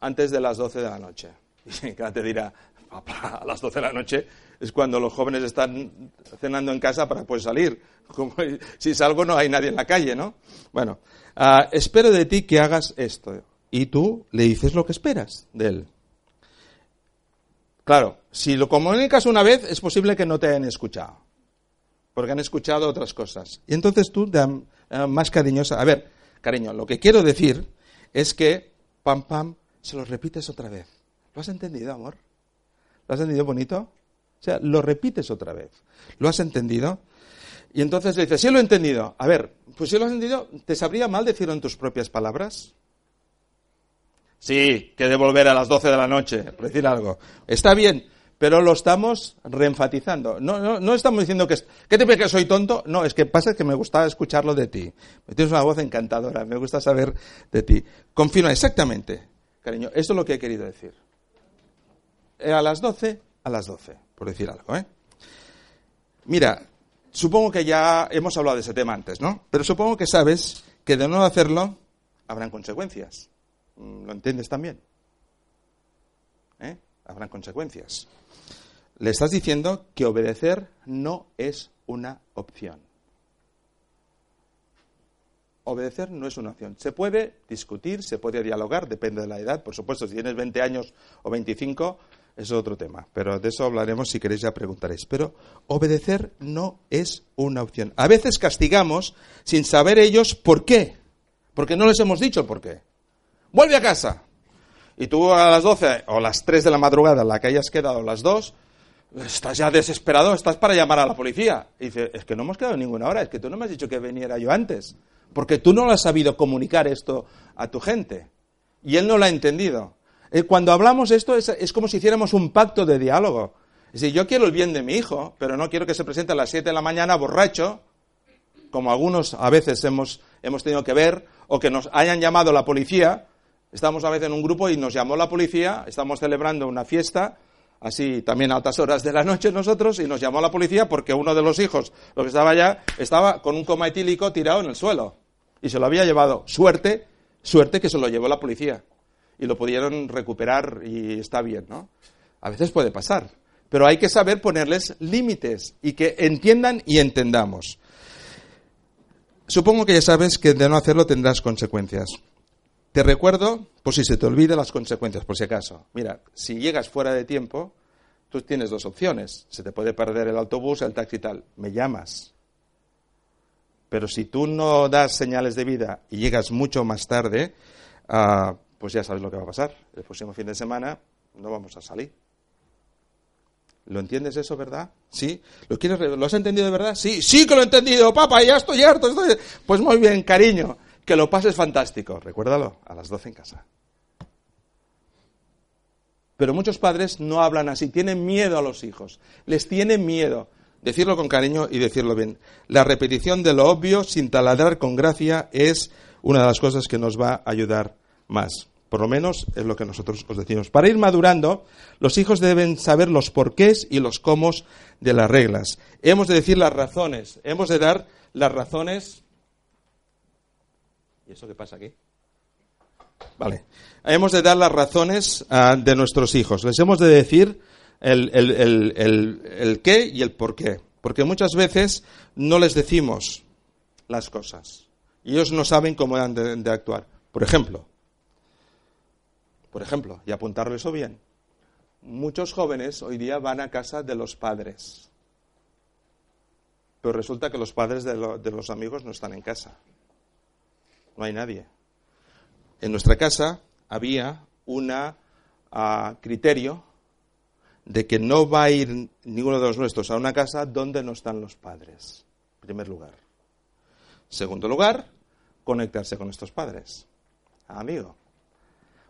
antes de las doce de la noche. Y te dirá, papá, a las doce de la noche es cuando los jóvenes están cenando en casa para poder salir. Como, si salgo no hay nadie en la calle, ¿no? Bueno, ah, espero de ti que hagas esto. Y tú le dices lo que esperas de él. Claro, si lo comunicas una vez, es posible que no te hayan escuchado. Porque han escuchado otras cosas. Y entonces tú, eh, más cariñosa. A ver, cariño, lo que quiero decir es que, pam, pam, se lo repites otra vez. ¿Lo has entendido, amor? ¿Lo has entendido bonito? O sea, lo repites otra vez. ¿Lo has entendido? Y entonces le dices, sí lo he entendido. A ver, pues si lo has entendido, ¿te sabría mal decirlo en tus propias palabras? Sí, que de volver a las 12 de la noche, por decir algo. Está bien, pero lo estamos reenfatizando. No, no, estamos diciendo que... ¿Qué te que soy tonto? No, es que pasa que me gusta escucharlo de ti. Tienes una voz encantadora, me gusta saber de ti. Confirma exactamente, cariño, esto es lo que he querido decir. Eh, a las 12, a las 12 por decir algo. ¿eh? Mira, supongo que ya hemos hablado de ese tema antes, ¿no? Pero supongo que sabes que de no hacerlo habrán consecuencias. Mm, ¿Lo entiendes también? Habrán consecuencias. Le estás diciendo que obedecer no es una opción. Obedecer no es una opción. Se puede discutir, se puede dialogar, depende de la edad. Por supuesto, si tienes 20 años o 25, es otro tema, pero de eso hablaremos si queréis ya preguntaréis. Pero obedecer no es una opción. A veces castigamos sin saber ellos por qué, porque no les hemos dicho el por qué. Vuelve a casa. Y tú a las 12 o las 3 de la madrugada, la que hayas quedado las 2, estás ya desesperado, estás para llamar a la policía. Y dice, es que no hemos quedado ninguna hora, es que tú no me has dicho que viniera yo antes, porque tú no lo has sabido comunicar esto a tu gente. Y él no lo ha entendido. Eh, cuando hablamos esto es, como si hiciéramos un pacto de diálogo. Es decir, yo quiero el bien de mi hijo, pero no quiero que se presente a las 7 de la mañana borracho, como algunos a veces hemos, hemos tenido que ver, o que nos hayan llamado la policía. Estamos a veces en un grupo y nos llamó la policía, estamos celebrando una fiesta, así también a altas horas de la noche nosotros, y nos llamó la policía porque uno de los hijos, lo que estaba allá, estaba con un coma etílico tirado en el suelo. Y se lo había llevado. Suerte, suerte que se lo llevó la policía y lo pudieron recuperar y está bien, ¿no? A veces puede pasar, pero hay que saber ponerles límites y que entiendan y entendamos. Supongo que ya sabes que de no hacerlo tendrás consecuencias. Te recuerdo, por si se te olvida, las consecuencias, por si acaso. Mira, si llegas fuera de tiempo, tú tienes dos opciones. Se te puede perder el autobús, el taxi y tal. Me llamas. Pero si tú no das señales de vida y llegas mucho más tarde, uh, pues ya sabes lo que va a pasar. El próximo fin de semana no vamos a salir. ¿Lo entiendes eso, verdad? ¿Sí? ¿Lo, quieres, ¿Lo has entendido de verdad? Sí, sí que lo he entendido, papá, ya estoy harto. Pues muy bien, cariño, que lo pases fantástico. Recuérdalo, a las 12 en casa. Pero muchos padres no hablan así, tienen miedo a los hijos, les tienen miedo. Decirlo con cariño y decirlo bien. La repetición de lo obvio sin taladrar con gracia es una de las cosas que nos va a ayudar más. Por lo menos es lo que nosotros os decimos. Para ir madurando, los hijos deben saber los porqués y los cómo de las reglas. Hemos de decir las razones, hemos de dar las razones ¿Y eso qué pasa aquí? Vale. Hemos de dar las razones ah, de nuestros hijos. Les hemos de decir el, qué y el por qué. Porque muchas veces no les decimos las cosas. Y ellos no saben cómo han de, actuar. Por ejemplo, por ejemplo, y apuntarlo eso bien, muchos jóvenes hoy día van a casa de los padres. Pero resulta que los padres de los amigos no están en casa. No hay nadie. En nuestra casa había un criterio de que no va a ir ninguno de los nuestros a una casa donde no están los padres, en primer lugar. Segundo lugar, conectarse con nuestros padres. Ah, amigo,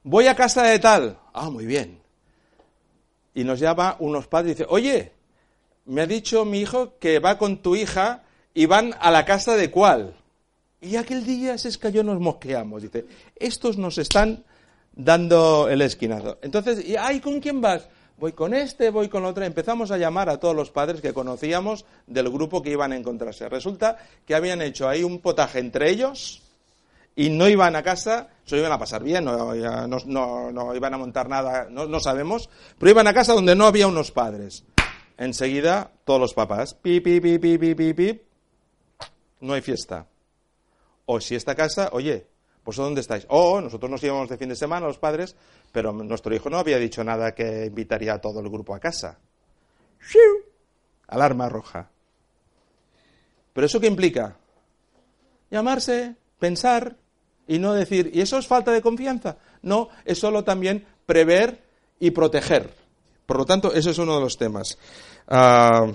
voy a casa de tal. Ah, muy bien. Y nos llama unos padres y dice, oye, me ha dicho mi hijo que va con tu hija y van a la casa de cuál. Y aquel día es que yo nos mosqueamos. Dice, estos nos están dando el esquinazo. Entonces, ¿y ay, con quién vas? Voy con este, voy con otro. Empezamos a llamar a todos los padres que conocíamos del grupo que iban a encontrarse. Resulta que habían hecho ahí un potaje entre ellos y no iban a casa, se iban a pasar bien, no, no, iban a montar nada, no, sabemos, pero iban a casa donde no había unos padres. Enseguida, todos los papás, pip, pip, pip, pip, pip, pip, no hay fiesta. O si esta casa, oye, pues ¿dónde estáis? O nosotros nos íbamos de fin de semana, los padres, pero nuestro hijo no había dicho nada que invitaría a todo el grupo a casa. Alarma roja. ¿Pero eso qué implica? Llamarse, pensar y no decir, ¿y eso es falta de confianza? No, es solo también prever y proteger. Por lo tanto, eso es uno de los temas. Ah,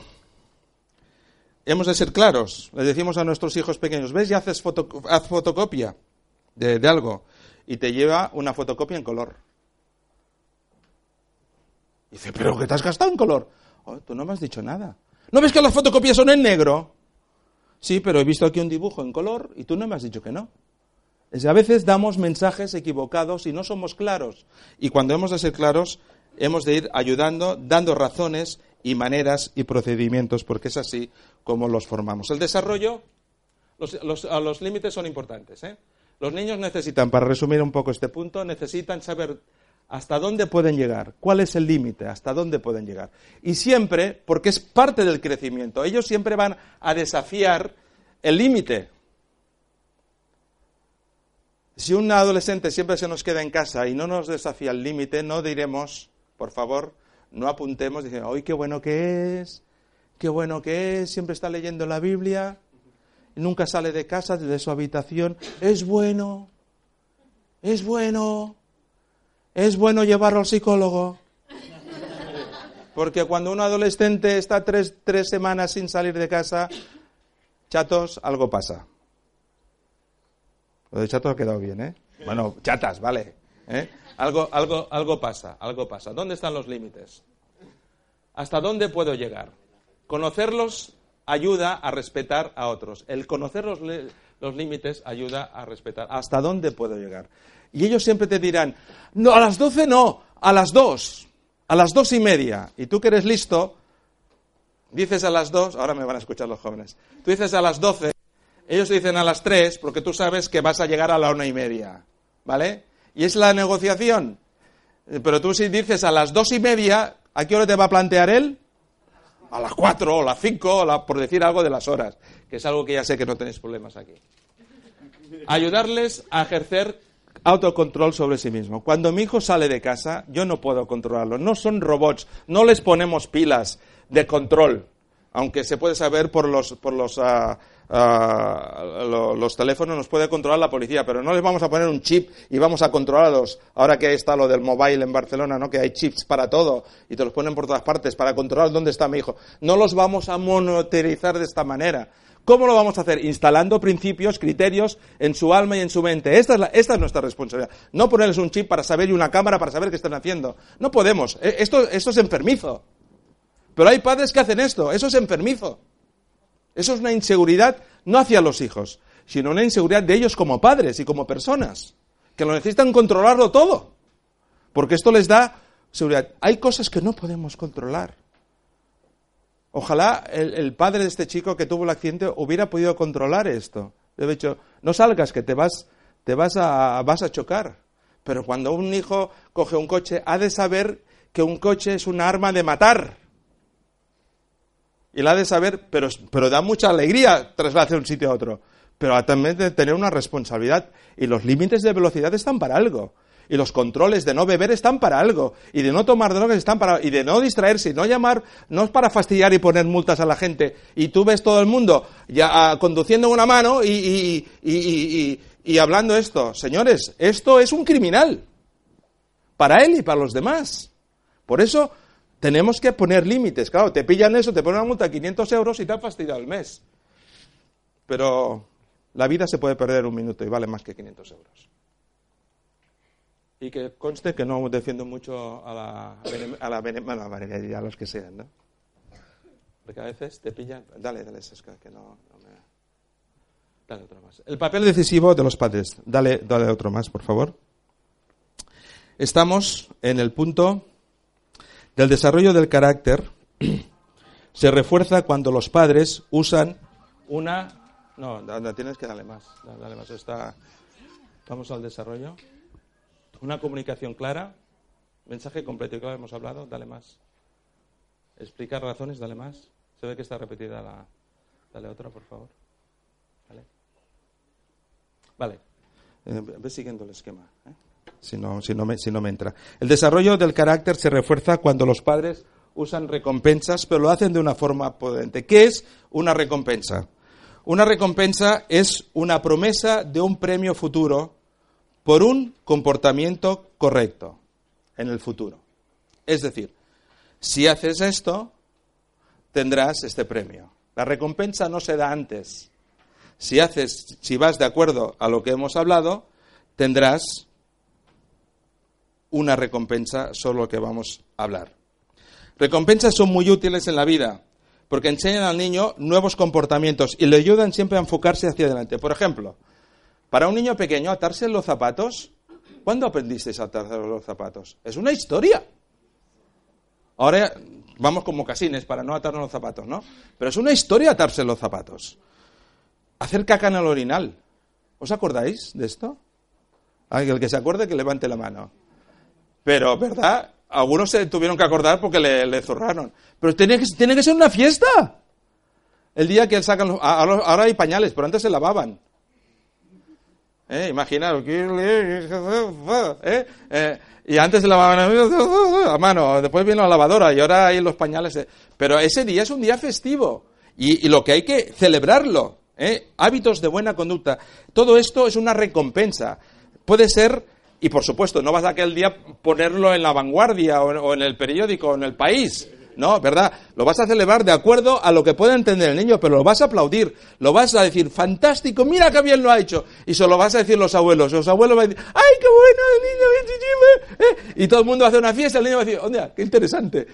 hemos de ser claros. Le decimos a nuestros hijos pequeños, ¿ves? Ya haces haz fotocopia de, algo y te lleva una fotocopia en color. dice, ¿pero qué te has gastado en color? Oh, tú no me has dicho nada. ¿No ves que las fotocopias son en negro? Sí, pero he visto aquí un dibujo en color y tú no me has dicho que no. Es a veces damos mensajes equivocados y no somos claros. Y cuando hemos de ser claros, hemos de ir ayudando, dando razones y maneras y procedimientos, porque es así como los formamos. El desarrollo, los, límites son importantes. ¿eh? Los niños necesitan, para resumir un poco este punto, necesitan saber hasta dónde pueden llegar, cuál es el límite, hasta dónde pueden llegar. Y siempre, porque es parte del crecimiento, ellos siempre van a desafiar el límite. Si un adolescente siempre se nos queda en casa y no nos desafía el límite, no diremos, por favor, no apuntemos diciendo, ¡ay, qué bueno que es! ¡Qué bueno que es! Siempre está leyendo la Biblia, nunca sale de casa, de su habitación. Es bueno, es bueno, es bueno llevarlo al psicólogo. Porque cuando un adolescente está tres, tres semanas sin salir de casa, chatos, algo pasa. Lo de chatos ha quedado bien, ¿eh? Bueno, chatas, vale. ¿eh? Algo, algo, algo pasa, algo pasa. ¿Dónde están los límites? ¿Hasta dónde puedo llegar? Conocerlos ayuda a respetar a otros. El conocer los, los límites ayuda a respetar. ¿Hasta dónde puedo llegar? Y ellos siempre te dirán, no, a las doce no, a las dos, a las dos y media. Y tú que eres listo, dices a las dos, ahora me van a escuchar los jóvenes, tú dices a las doce, ellos dicen a las tres porque tú sabes que vas a llegar a la una y media. ¿Vale? y es la negociación. Pero tú si dices a las dos y media, ¿a qué hora te va a plantear él? A las cuatro o las cinco, por decir algo de las horas, que es algo que ya sé que no tenéis problemas aquí. Ayudarles a ejercer autocontrol sobre sí mismo. Cuando mi hijo sale de casa, yo no puedo controlarlo. No son robots, no les ponemos pilas de control, aunque se puede saber por los, por los ah, los teléfonos nos puede controlar la policía, pero no les vamos a poner un chip y vamos a controlarlos. Ahora que está lo del mobile en Barcelona, ¿no? que hay chips para todo y te los ponen por todas partes para controlar dónde está mi hijo. No los vamos a monitorizar de esta manera. ¿Cómo lo vamos a hacer? Instalando principios, criterios en su alma y en su mente. Esta es, esta es nuestra responsabilidad. No ponerles un chip para saber y una cámara para saber qué están haciendo. No podemos. E, esto, esto es enfermizo. Pero hay padres que hacen esto. Eso es enfermizo. Eso es una inseguridad no hacia los hijos, sino una inseguridad de ellos como padres y como personas, que lo necesitan controlarlo todo, porque esto les da seguridad. Hay cosas que no podemos controlar. Ojalá el, padre de este chico que tuvo el accidente hubiera podido controlar esto. Le he dicho, no salgas, que te vas, te vas a, vas a chocar. Pero cuando un hijo coge un coche, ha de saber que un coche es un arma de matar. Y la de saber, pero, pero da mucha alegría trasladarse de un sitio a otro. Pero también de tener una responsabilidad. Y los límites de velocidad están para algo. Y los controles de no beber están para algo. Y de no tomar drogas están para Y de no distraerse y no llamar, no es para fastidiar y poner multas a la gente. Y tú ves todo el mundo ya ah, conduciendo una mano y, y, y, y hablando esto. Señores, esto es un criminal. Para él y para los demás. Por eso tenemos que poner límites. Claro, te pillan eso, te ponen una multa de 500 euros y te han fastidiado el mes. Pero la vida se puede perder un minuto y vale más que 500 euros. Y que conste que no defiendo mucho a la, a la, a, a los que sean, ¿no? Porque a veces te pillan. Dale, dale, Sesca, que no, no me. Dale otro más. El papel decisivo de los padres. Dale, dale otro más, por favor. Estamos en el punto del desarrollo del carácter. Se refuerza cuando los padres usan una. No, tienes que darle más. Dale más. Está... Vamos al desarrollo. Una comunicación clara, mensaje completo y claro, hemos hablado, dale más. Explicar razones, dale más. Se ve que está repetida la... Dale otra, por favor. Vale. Vale. Eh, ve siguiendo el esquema. ¿eh? Si, no, si, me entra. El desarrollo del carácter se refuerza cuando los padres usan recompensas, pero lo hacen de una forma potente. ¿Qué es una recompensa? Una recompensa es una promesa de un premio futuro por un comportamiento correcto en el futuro. Es decir, si haces esto, tendrás este premio. La recompensa no se da antes. Si haces, si vas de acuerdo a lo que hemos hablado, tendrás una recompensa sobre lo que vamos a hablar. Recompensas son muy útiles en la vida porque enseñan al niño nuevos comportamientos y le ayudan siempre a enfocarse hacia adelante. Por ejemplo, para un niño pequeño, atarse los zapatos, ¿cuándo aprendisteis a atarse los zapatos? Es una historia. Ahora vamos como casines para no atarnos los zapatos, ¿no? Pero es una historia atarse los zapatos. Hacer caca en el orinal. ¿Os acordáis de esto? El que se acuerde que levante la mano. Pero, ¿verdad? Algunos se tuvieron que acordar porque le, zurraron. Pero tiene que, tiene que ser una fiesta. El día que sacan los, ahora hay pañales, pero antes se lavaban. ¿Eh? ¿eh? ¿eh? y antes se lavaban a mano, después vino la lavadora y ahora hay los pañales. Pero ese día es un día festivo y, lo que hay que celebrarlo. ¿eh? Hábitos de buena conducta. Todo esto es una recompensa. Puede ser, y por supuesto, no vas a aquel día ponerlo en la vanguardia o en el periódico o en el país. No, ¿verdad? Lo vas a celebrar de acuerdo a lo que pueda entender el niño, pero lo vas a aplaudir, lo vas a decir, fantástico, mira qué bien lo ha hecho. Y se lo vas a decir los abuelos. Los abuelos van a decir, ¡ay, qué bueno el niño! ¿eh? Y todo el mundo hacer una fiesta, el niño va a decir, ¡onda, qué interesante!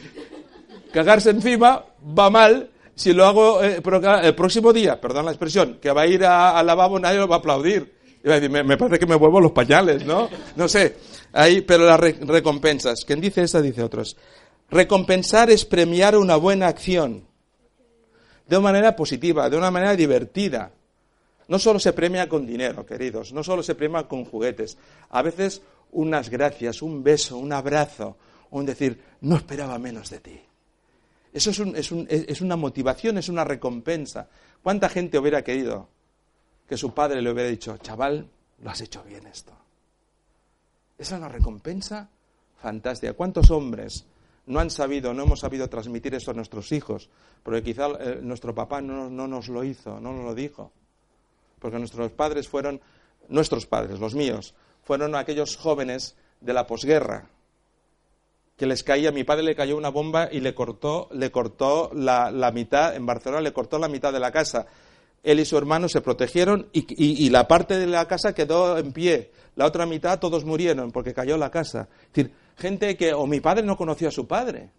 Cagarse encima va mal si lo hago eh, el próximo día, perdón la expresión, que va a ir al lavabo, nadie lo va a aplaudir. Me, parece que me vuelvo los pañales, ¿no? No sé. Pero las recompensas. Quien dice esa, dice otros. Recompensar es premiar una buena acción de una manera positiva, de una manera divertida. No solo se premia con dinero, queridos, no solo se premia con juguetes. A veces unas gracias, un beso, un abrazo, un decir, no esperaba menos de ti. Eso es, es, una motivación, es una recompensa. ¿Cuánta gente hubiera querido que su padre le hubiera dicho, chaval, lo has hecho bien esto? Esa es una recompensa fantástica. ¿Cuántos hombres no han sabido, no hemos sabido transmitir eso a nuestros hijos, porque quizá eh, nuestro papá no, nos lo hizo, no nos lo dijo. Porque nuestros padres fueron, nuestros padres, los míos, fueron aquellos jóvenes de la posguerra, que les caía, mi padre le cayó una bomba y le cortó, le cortó la, mitad, en Barcelona le cortó la mitad de la casa. Él y su hermano se protegieron y, la parte de la casa quedó en pie. La otra mitad todos murieron porque cayó la casa. Es decir, Gente que, o mi padre no conoció a su padre.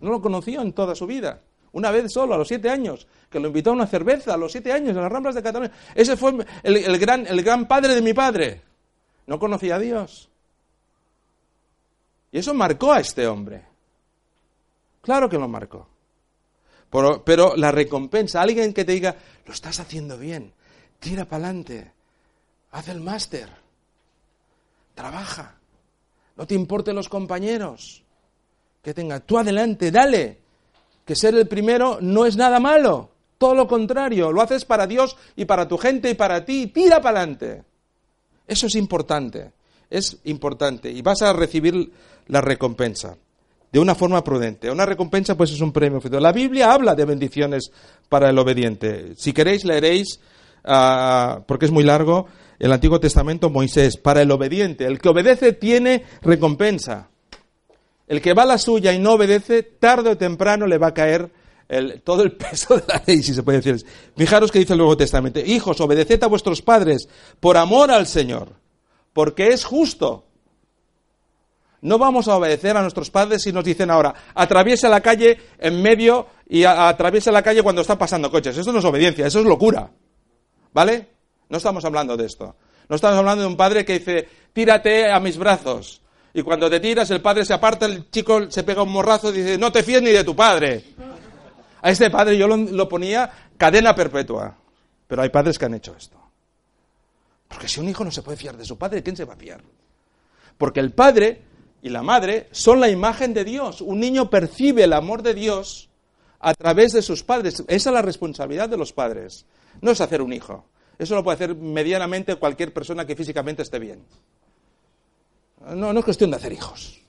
No lo conoció en toda su vida. Una vez solo, a los siete años, que lo invitó a una cerveza a los siete años en las Ramblas de Cataluña. Ese fue el, gran, el gran padre de mi padre. No conocía a Dios. Y eso marcó a este hombre. Claro que lo marcó. Pero, la recompensa, alguien que te diga, lo estás haciendo bien, tira para adelante, haz el máster, trabaja, no te importen los compañeros que tenga, tú adelante, dale, que ser el primero no es nada malo, todo lo contrario, lo haces para Dios y para tu gente y para ti, tira para adelante. Eso es importante, es importante y vas a recibir la recompensa de una forma prudente. Una recompensa pues es un premio. La Biblia habla de bendiciones para el obediente. Si queréis leeréis, ah, porque es muy largo, el Antiguo Testamento, Moisés, para el obediente. El que obedece tiene recompensa. El que va a la suya y no obedece, tarde o temprano le va a caer todo el peso de la ley, si se puede decir. Fijaros que dice el Nuevo Testamento, hijos, obedeced a vuestros padres por amor al Señor, porque es justo. No vamos a obedecer a nuestros padres si nos dicen ahora, atraviesa la calle en medio y atraviesa la calle cuando están pasando coches. Eso no es obediencia, eso es locura. ¿Vale? No estamos hablando de esto. No estamos hablando de un padre que dice, tírate a mis brazos. Y cuando te tiras, el padre se aparta, el chico se pega un morrazo y dice, no te fíes ni de tu padre. A este padre yo lo, ponía cadena perpetua. Pero hay padres que han hecho esto. Porque si un hijo no se puede fiar de su padre, ¿quién se va a fiar? Porque el padre y la madre son la imagen de Dios. Un niño percibe el amor de Dios a través de sus padres. Esa es la responsabilidad de los padres. No es hacer un hijo. Eso lo puede hacer medianamente cualquier persona que físicamente esté bien. No, no es cuestión de hacer hijos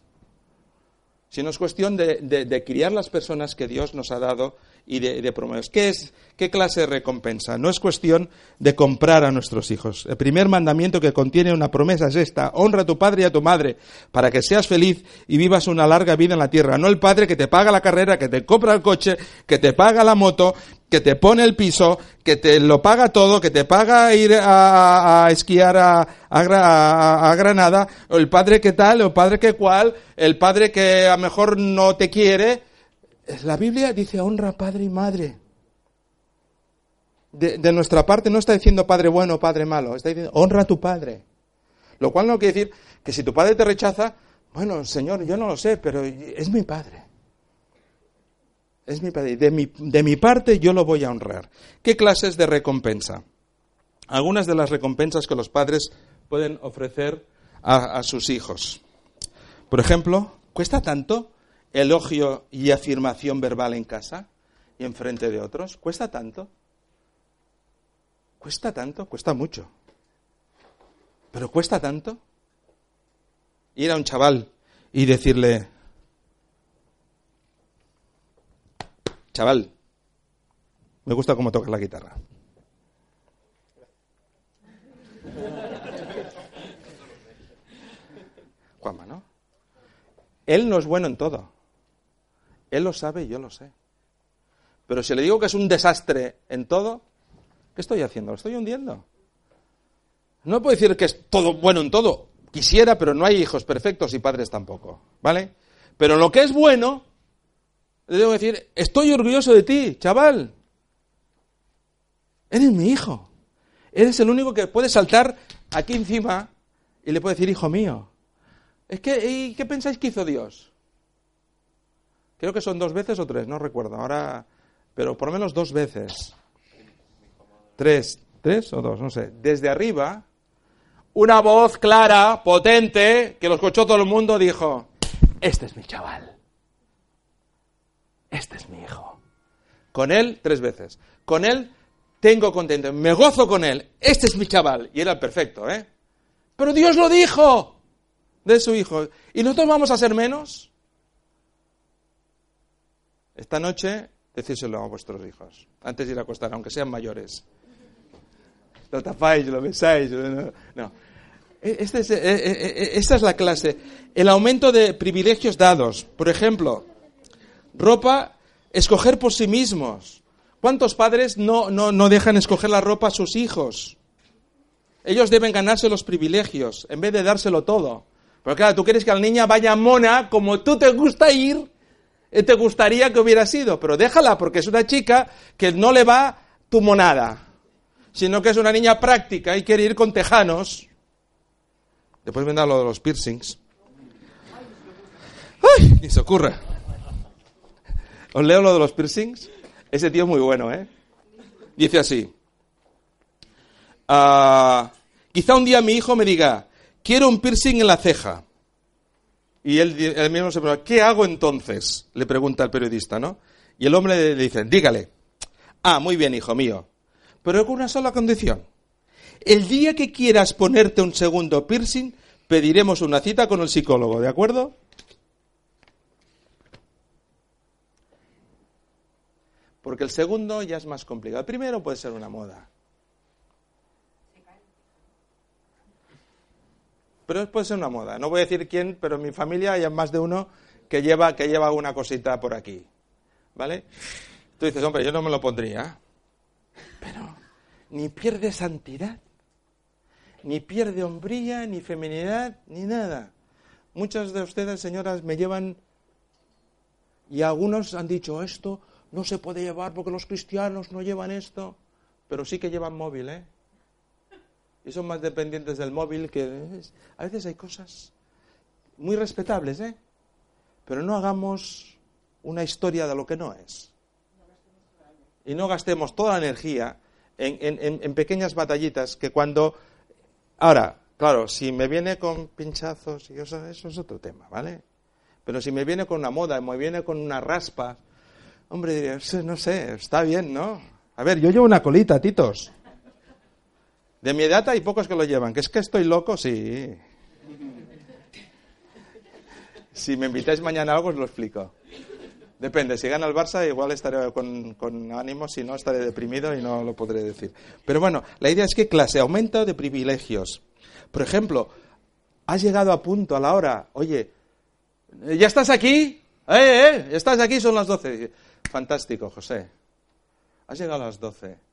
sino es cuestión de, criar las personas que Dios nos ha dado y de, de promover. ¿Qué, es, ¿Qué clase de recompensa? No es cuestión de comprar a nuestros hijos. El primer mandamiento que contiene una promesa es esta, honra a tu padre y a tu madre, para que seas feliz y vivas una larga vida en la tierra. No el padre que te paga la carrera, que te compra el coche, que te paga la moto, que te pone el piso, que te lo paga todo, que te paga ir a, esquiar a, a, Granada, o el padre que tal, o el padre que cual, el padre que a mejor no te quiere. La Biblia dice honra padre y madre. De, nuestra parte no está diciendo padre bueno o padre malo, está diciendo honra a tu padre. Lo cual no quiere decir que si tu padre te rechaza, bueno, Señor, yo no lo sé, pero es mi padre. Es mi padre. De mi, de mi parte yo lo voy a honrar. ¿Qué clases de recompensa? Algunas de las recompensas que los padres pueden ofrecer a, a sus hijos. Por ejemplo, ¿cuesta tanto elogio y afirmación verbal en casa y en frente de otros? ¿Cuesta tanto? ¿Cuesta tanto? Cuesta mucho. ¿Pero cuesta tanto? Ir a un chaval y decirle, Chaval, me gusta cómo tocas la guitarra. Juanma, ¿no? Él no es bueno en todo. Él lo sabe y yo lo sé. Pero si le digo que es un desastre en todo, ¿qué estoy haciendo? Lo estoy hundiendo. No puedo decir que es todo bueno en todo. Quisiera, pero no hay hijos perfectos y padres tampoco. ¿Vale? Pero lo que es bueno, le debo decir, estoy orgulloso de ti, chaval. Eres mi hijo. Eres el único que puede saltar aquí encima y le puede decir, hijo mío. Es que, ¿y qué pensáis que hizo Dios? Creo que son dos veces o tres, no recuerdo. Ahora, pero por lo menos dos veces. Tres, tres o dos, no sé. Desde arriba, una voz clara, potente, que lo escuchó todo el mundo, dijo, este es mi chaval este es mi hijo. Con él tres veces. Con él tengo contento, me gozo con él. Este es mi chaval. Y era el perfecto, ¿eh? Pero Dios lo dijo de su hijo. ¿Y nosotros vamos a ser menos? Esta noche, decírselo a vuestros hijos, antes de ir a acostar, aunque sean mayores. Lo tapáis, lo besáis. No. E, este es, e, e, esta es la clase. El aumento de privilegios dados. Por ejemplo, ropa, escoger por sí mismos. ¿Cuántos padres no, no, dejan escoger la ropa a sus hijos? Ellos deben ganarse los privilegios en vez de dárselo todo. Pero claro, tú quieres que la niña vaya mona como tú te gusta ir, te gustaría que hubiera sido, pero déjala porque es una chica que no le va tu monada, sino que es una niña práctica y quiere ir con tejanos. Después vendrá lo de los piercings. ¡Ay! Ni se ocurre. ¿Os leo lo de los piercings? Ese tío es muy bueno, ¿eh? Dice así. Ah, Quizá un día mi hijo me diga, quiero un piercing en la ceja. Y él, mismo se pregunta, ¿qué hago entonces? Le pregunta el periodista, ¿no? Y el hombre le dice, dígale, ah, muy bien, hijo mío, pero con una sola condición. El día que quieras ponerte un segundo piercing, pediremos una cita con el psicólogo, ¿de acuerdo? Porque el segundo ya es más complicado. El primero puede ser una moda. Pero puede ser una moda. No voy a decir quién, pero en mi familia hay más de uno que lleva, que lleva una cosita por aquí. ¿Vale? Tú dices, hombre, yo no me lo pondría. Pero ni pierde santidad, ni pierde hombría, ni feminidad, ni nada. Muchas de ustedes, señoras, me llevan y algunos han dicho esto no se puede llevar porque los cristianos no llevan esto, pero sí que llevan móvil, ¿eh? Y son más dependientes del móvil que... A veces hay cosas muy respetables, ¿eh? Pero no hagamos una historia de lo que no es. Y no gastemos toda la energía en, pequeñas batallitas que cuando... Ahora, claro, si me viene con pinchazos, y eso, eso es otro tema, ¿vale? Pero si me viene con una moda, me viene con una raspa, hombre, diría, no sé, está bien, ¿no? A ver, yo llevo una colita, titos. De mi edad hay pocos que lo llevan, que es que estoy loco, sí. Si me invitáis mañana a algo, os lo explico. Depende, si gana el Barça igual estaré con, con, ánimo, si no estaré deprimido y no lo podré decir. Pero bueno, la idea es que clase, aumento de privilegios. Por ejemplo, has llegado a punto a la hora, oye, ¿ya estás aquí? ¿Eh, eh? ¿Estás aquí? Son las 12. Fantástico, José. Has llegado a las 12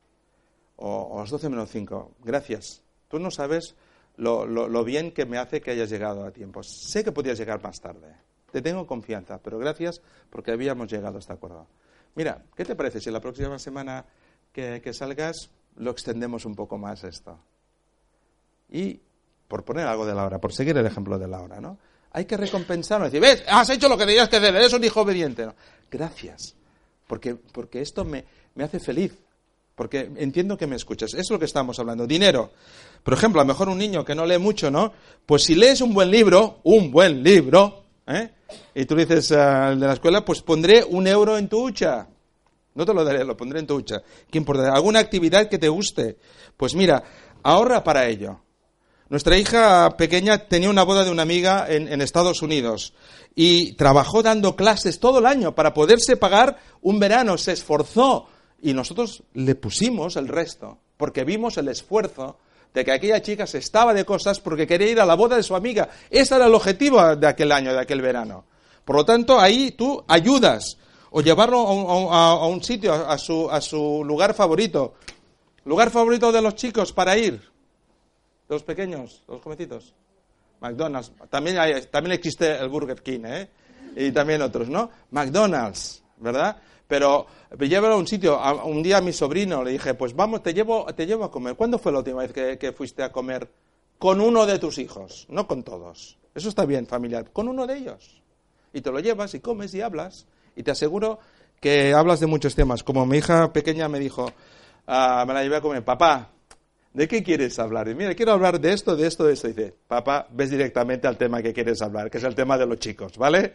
o, a las 12 menos 5. Gracias. Tú no sabes lo, lo bien que me hace que hayas llegado a tiempo. Sé que podías llegar más tarde. Te tengo confianza, pero gracias porque habíamos llegado a este acuerdo. Mira, ¿qué te parece si la próxima semana que, salgas lo extendemos un poco más esto? Y, por poner algo de la hora, por seguir el ejemplo de la hora, ¿no? Hay que recompensarlo, decir, ves, has hecho lo que tenías que hacer, eres un hijo obediente. Gracias, porque, porque esto me, me hace feliz, porque entiendo que me escuchas. Eso es lo que estamos hablando. Dinero. Por ejemplo, a lo mejor un niño que no lee mucho, ¿no? Pues si lees un buen libro, un buen libro, ¿eh? y tú dices al de la escuela, pues pondré un euro en tu hucha. No te lo daré, lo pondré en tu hucha. ¿Qué importa? ¿Alguna actividad que te guste? Pues mira, ahorra para ello. Nuestra hija pequeña tenía una boda de una amiga en, en, Estados Unidos y trabajó dando clases todo el año para poderse pagar un verano, se esforzó y nosotros le pusimos el resto porque vimos el esfuerzo de que aquella chica se estaba de cosas porque quería ir a la boda de su amiga. Ese era el objetivo de aquel año, de aquel verano. Por lo tanto, ahí tú ayudas o llevarlo a un, sitio, a su, lugar favorito. ¿Lugar favorito de los chicos para ir? Los pequeños, los jovencitos. McDonald's. También, hay, también existe el Burger King, ¿eh? Y también otros, ¿no? McDonald's, ¿verdad? Pero llévalo a un sitio. un día a mi sobrino le dije, pues vamos, te llevo, te llevo a comer. ¿Cuándo fue la última vez que, fuiste a comer con uno de tus hijos? No con todos. Eso está bien, familiar. Con uno de ellos. Y te lo llevas y comes y hablas. Y te aseguro que hablas de muchos temas. Como mi hija pequeña me dijo, ah, me la llevé a comer, papá, ¿de qué quieres hablar? Y mira, quiero hablar de esto, de esto, de esto. Dice, papá, ves directamente al tema que quieres hablar, que es el tema de los chicos, ¿vale?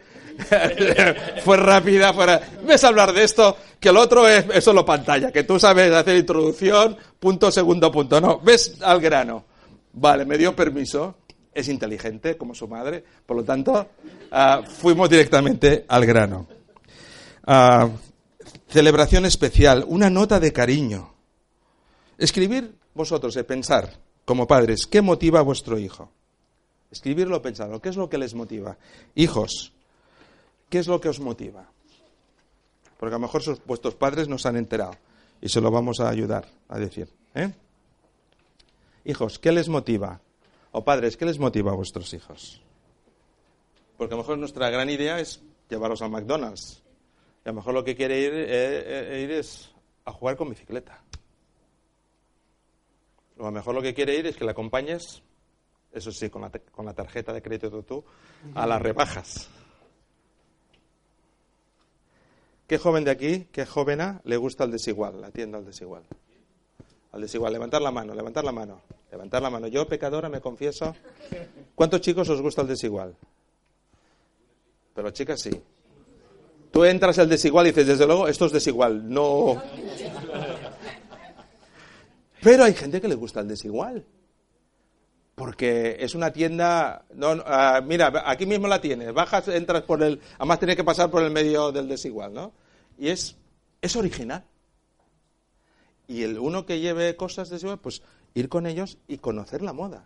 fue rápida, fuera. Ves a hablar de esto, que el otro es, solo pantalla, que tú sabes hacer introducción, punto, segundo punto. No, ves al grano. Vale, me dio permiso. Es inteligente, como su madre. Por lo tanto, ah, fuimos directamente al grano. Ah, celebración especial, una nota de cariño. Escribir vosotros de pensar, como padres, ¿qué motiva a vuestro hijo? Escribirlo pensando, ¿qué es lo que les motiva? Hijos, ¿qué es lo que os motiva? Porque a lo mejor vuestros padres nos han enterado y se lo vamos a ayudar a decir. ¿eh? Hijos, ¿qué les motiva? O padres, ¿qué les motiva a vuestros hijos? Porque a lo mejor nuestra gran idea es llevarlos al McDonald's. Y a lo mejor lo que quiere ir, eh, eh, ir es a jugar con bicicleta. A lo mejor lo que quiere ir es que le acompañes, eso sí, con la, tarjeta de crédito tú, a las rebajas. ¿Qué joven de aquí, qué jovena le gusta al desigual, la tienda al desigual? Al desigual, levantar la mano, levantar la mano. Levantar la mano. Yo, pecadora, me confieso. ¿Cuántos chicos os gusta el desigual? Pero chicas sí. Tú entras el desigual y dices, desde luego, esto es desigual. No. Pero hay gente que le gusta el desigual. Porque es una tienda. No, no, ah, mira, aquí mismo la tienes. Bajas, entras por el. Además, tienes que pasar por el medio del desigual, ¿no? Y es, es original. Y el uno que lleve cosas desigual, pues ir con ellos y conocer la moda.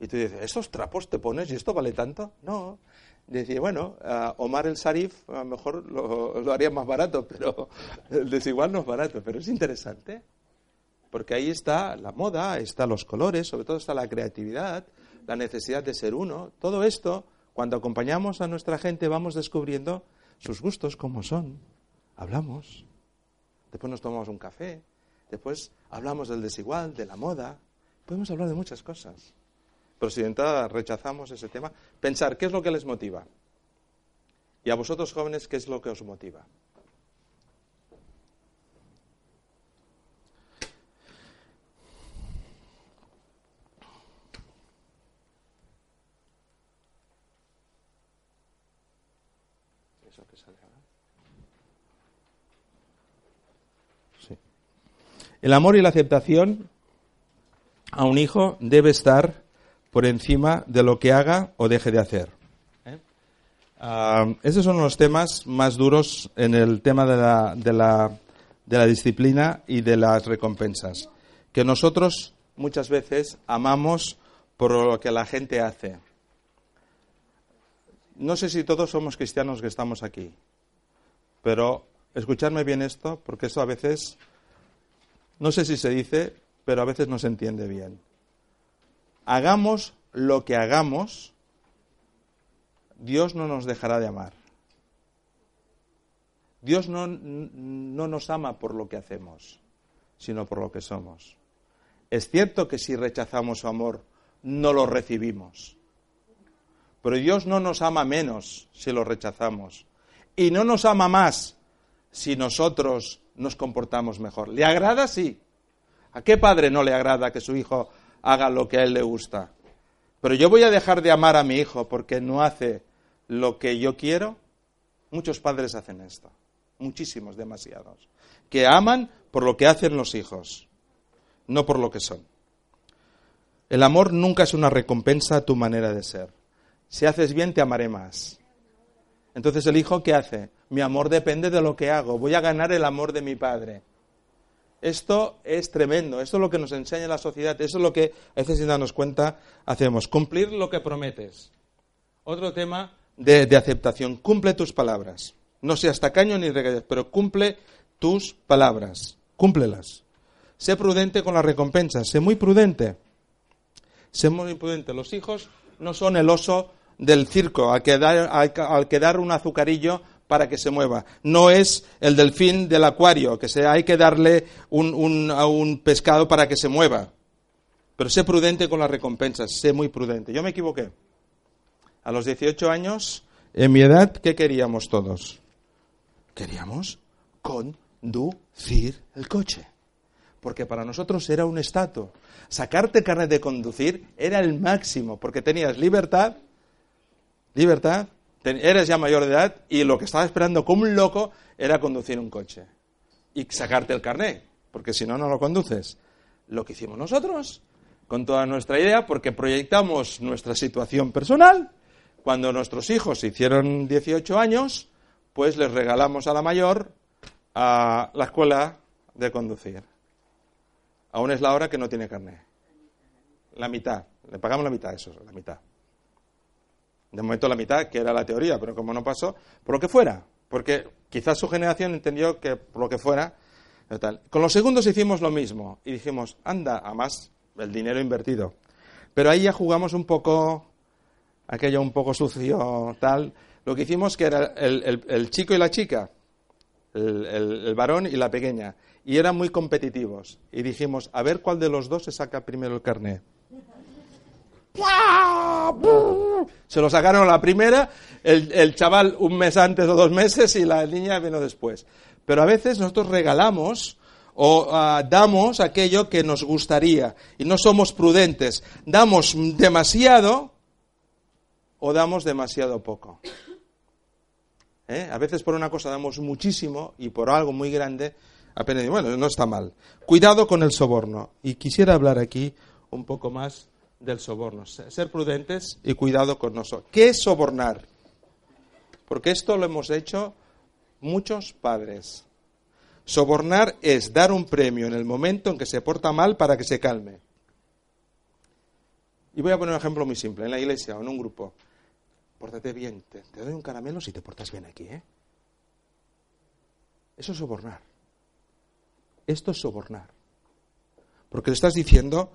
Y tú dices, ¿estos trapos te pones y esto vale tanto? No. Decía, bueno, a Omar el Sarif a lo mejor lo haría más barato, pero el desigual no es barato, pero es interesante. Porque ahí está la moda, está los colores, sobre todo está la creatividad, la necesidad de ser uno. Todo esto, cuando acompañamos a nuestra gente, vamos descubriendo sus gustos como son. Hablamos. Después nos tomamos un café. Después hablamos del desigual, de la moda. Podemos hablar de muchas cosas. Pero si de entrada rechazamos ese tema, pensar qué es lo que les motiva. Y a vosotros jóvenes, ¿qué es lo que os motiva? Eso que sale ahora. Sí. El amor y la aceptación a un hijo debe estar por encima de lo que haga o deje de hacer. ¿Eh? Ah, esos son los temas más duros en el tema de la, de, la, de la disciplina y de las recompensas. Que nosotros muchas veces amamos por lo que la gente hace. No sé si todos somos cristianos que estamos aquí, pero escuchadme bien esto, porque eso a veces, no sé si se dice, pero a veces no se entiende bien. Hagamos lo que hagamos, Dios no nos dejará de amar. Dios no, no, nos ama por lo que hacemos, sino por lo que somos. Es cierto que si rechazamos su amor, no lo recibimos. Pero Dios no nos ama menos si lo rechazamos. Y no nos ama más si nosotros nos comportamos mejor. ¿Le agrada? Sí. ¿A qué padre no le agrada que su hijo haga lo que a él le gusta? Pero yo voy a dejar de amar a mi hijo porque no hace lo que yo quiero. Muchos padres hacen esto. Muchísimos, demasiados. Que aman por lo que hacen los hijos, no por lo que son. El amor nunca es una recompensa a tu manera de ser. Si haces bien, te amaré más. Entonces el hijo, ¿qué hace? Mi amor depende de lo que hago. Voy a ganar el amor de mi padre. Esto es tremendo, esto es lo que nos enseña la sociedad, eso es lo que a veces sin darnos cuenta hacemos. Cumplir lo que prometes. Otro tema de, aceptación, cumple tus palabras. No seas tacaño ni regalías, pero cumple tus palabras, cúmplelas. Sé prudente con las recompensas, sé muy prudente. Sé muy prudente. Los hijos no son el oso del circo al que dar, al que dar un azucarillo para que se mueva. No es el delfín del acuario, que se, hay que darle a un pescado para que se mueva. Pero sé prudente con las recompensas, sé muy prudente. Yo me equivoqué. A los 18 años, en mi edad, ¿qué queríamos todos? Queríamos conducir el coche. Porque para nosotros era un estatus. Sacarte carnet de conducir era el máximo, porque tenías libertad, libertad, eres ya mayor de edad y lo que estaba esperando como un loco era conducir un coche y sacarte el carnet, porque si no, no lo conduces. Lo que hicimos nosotros, con toda nuestra idea, porque proyectamos nuestra situación personal, cuando nuestros hijos hicieron 18 años, pues les regalamos a la mayor a la escuela de conducir. Aún es la hora que no tiene carnet. La mitad. Le pagamos la mitad, eso, la mitad. De momento la mitad, que era la teoría, pero como no pasó, por lo que fuera. Porque quizás su generación entendió que por lo que fuera. Tal. Con los segundos hicimos lo mismo y dijimos, anda, a más el dinero invertido. Pero ahí ya jugamos un poco, aquello un poco sucio, tal. Lo que hicimos que era el, el, el chico y la chica, el, el, varón y la pequeña. Y eran muy competitivos. Y dijimos, a ver cuál de los dos se saca primero el carnet. Se lo sacaron la primera, el, el, chaval un mes antes o dos meses y la niña vino después. Pero a veces nosotros regalamos o ah, damos aquello que nos gustaría y no somos prudentes. Damos demasiado o damos demasiado poco. ¿Eh? A veces por una cosa damos muchísimo y por algo muy grande apenas, bueno, no está mal. Cuidado con el soborno. Y quisiera hablar aquí un poco más del soborno. Ser prudentes y cuidado con nosotros. ¿Qué es sobornar? Porque esto lo hemos hecho muchos padres. Sobornar es dar un premio en el momento en que se porta mal para que se calme. Y voy a poner un ejemplo muy simple, en la iglesia o en un grupo. Pórtate bien, te, doy un caramelo si te portas bien aquí, ¿eh? Eso es sobornar. Esto es sobornar. Porque le estás diciendo,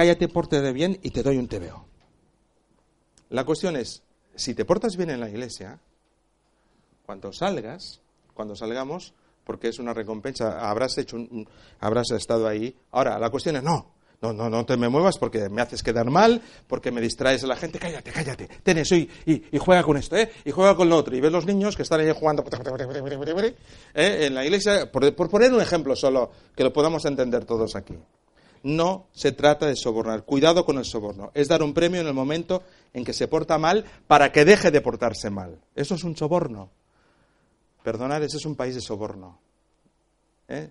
cállate, pórtate bien y te doy un TVO. La cuestión es, si te portas bien en la iglesia, cuando salgas, cuando salgamos, porque es una recompensa, habrás hecho habrás estado ahí. Ahora, la cuestión es no, no, no, no te me muevas porque me haces quedar mal, porque me distraes a la gente. Cállate, cállate. Ten eso y, juega con esto, ¿eh? Y juega con lo otro. Y ves los niños que están ahí jugando ¿eh? en la iglesia. Por poner un ejemplo solo, que lo podamos entender todos aquí. No se trata de sobornar. Cuidado con el soborno. Es dar un premio en el momento en que se porta mal para que deje de portarse mal. Eso es un soborno. Perdonar, ese es un país de soborno. ¿Eh?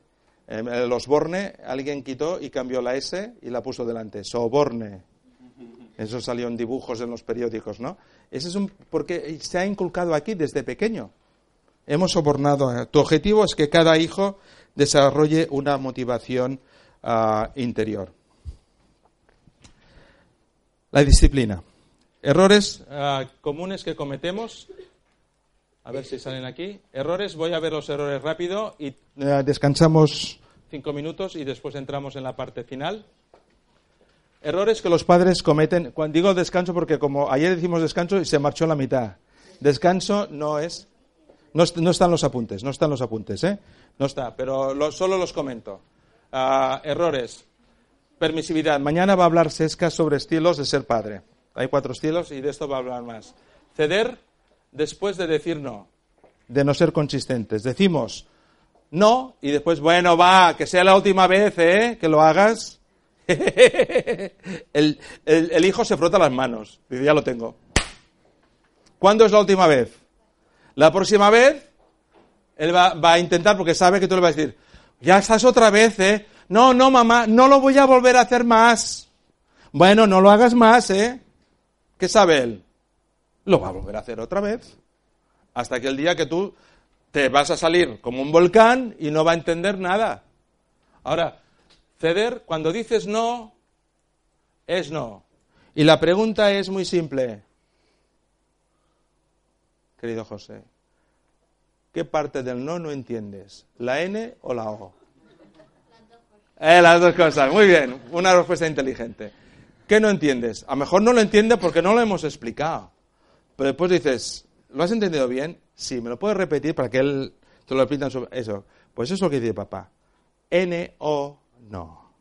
los Borne, alguien quitó y cambió la S y la puso delante. Soborne. Eso salió en dibujos en los periódicos, ¿no? Ese es un, porque se ha inculcado aquí desde pequeño. Hemos sobornado. Tu objetivo es que cada hijo desarrolle una motivación ah, interior. La disciplina. Errores ah, comunes que cometemos a ver si salen aquí. Errores, voy a ver los errores rápido y eh, descansamos cinco minutos y después entramos en la parte final. Errores que los padres cometen. Cuando digo descanso, porque como ayer decimos descanso y se marchó la mitad. Descanso no es. No, están los apuntes, no están los apuntes, ¿eh? No está, pero solo los comento. Ah, errores. Permisividad. Mañana va a hablar Sesca sobre estilos de ser padre. Hay cuatro estilos y de esto va a hablar más. Ceder después de decir no, de no ser consistentes. Decimos no y después, bueno, va, que sea la última vez, ¿eh? Que lo hagas. el, hijo se frota las manos. Dice, ya lo tengo. ¿Cuándo es la última vez? La próxima vez, él va, va, a intentar porque sabe que tú le vas a decir, ya estás otra vez, ¿eh? No, no, mamá, no lo voy a volver a hacer más. Bueno, no lo hagas más, ¿eh? ¿Qué sabe él? lo va a volver a hacer otra vez. Hasta que el día que tú te vas a salir como un volcán y no va a entender nada. Ahora, ceder, cuando dices no, es no. Y la pregunta es muy simple, querido José. ¿Qué parte del no no entiendes? ¿La N o la O? Eh, las dos cosas. Muy bien. Una respuesta inteligente. ¿Qué no entiendes? A lo mejor no lo entiende porque no lo hemos explicado. Pero después dices, ¿lo has entendido bien? Sí, ¿me lo puedes repetir para que él te lo repita sobre eso? Pues eso es lo que dice papá. N o no.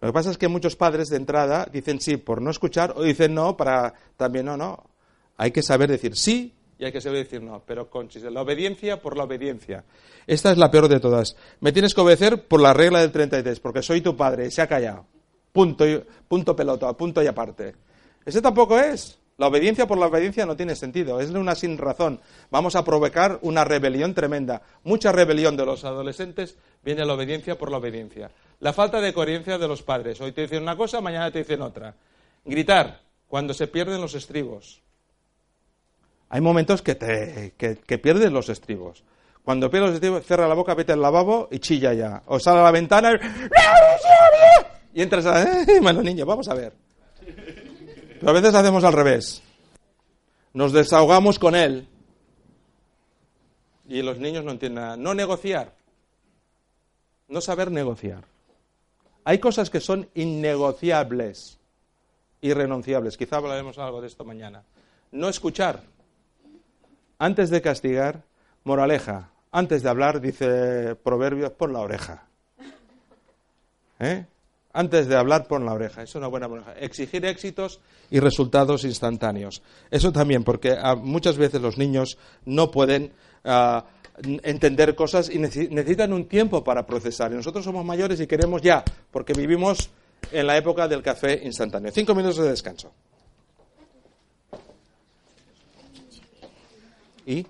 Lo que pasa es que muchos padres de entrada dicen sí por no escuchar o dicen no para también no, no. Hay que saber decir sí y hay que saber decir no, pero con la obediencia por la obediencia. Esta es la peor de todas. Me tienes que obedecer por la regla del 33, porque soy tu padre y se ha callado. Punto, punto pelota, punto y aparte. Ese tampoco es. La obediencia por la obediencia no tiene sentido, es una sin razón. Vamos a provocar una rebelión tremenda. Mucha rebelión de los adolescentes viene la obediencia por la obediencia. La falta de coherencia de los padres. Hoy te dicen una cosa, mañana te dicen otra. Gritar cuando se pierden los estribos. Hay momentos que, te, que, pierdes los estribos. Cuando pierdes los estribos, cierra la boca, vete al lavabo y chilla ya. O sale a la ventana y entras a... ¡Eh, malo niño! Vamos a ver. Pero a veces hacemos al revés. Nos desahogamos con él y los niños no entienden nada. No negociar. No saber negociar. Hay cosas que son innegociables, irrenunciables. Quizá hablaremos algo de esto mañana. No escuchar. Antes de castigar, moraleja. Antes de hablar, dice Proverbios, por la oreja. ¿Eh? Antes de hablar, pon la oreja. Es una buena oreja. Exigir éxitos y resultados instantáneos. Eso también, porque ah, muchas veces los niños no pueden ah, entender cosas y necesitan un tiempo para procesar. Y nosotros somos mayores y queremos ya, porque vivimos en la época del café instantáneo. Cinco minutos de descanso. ¿Y?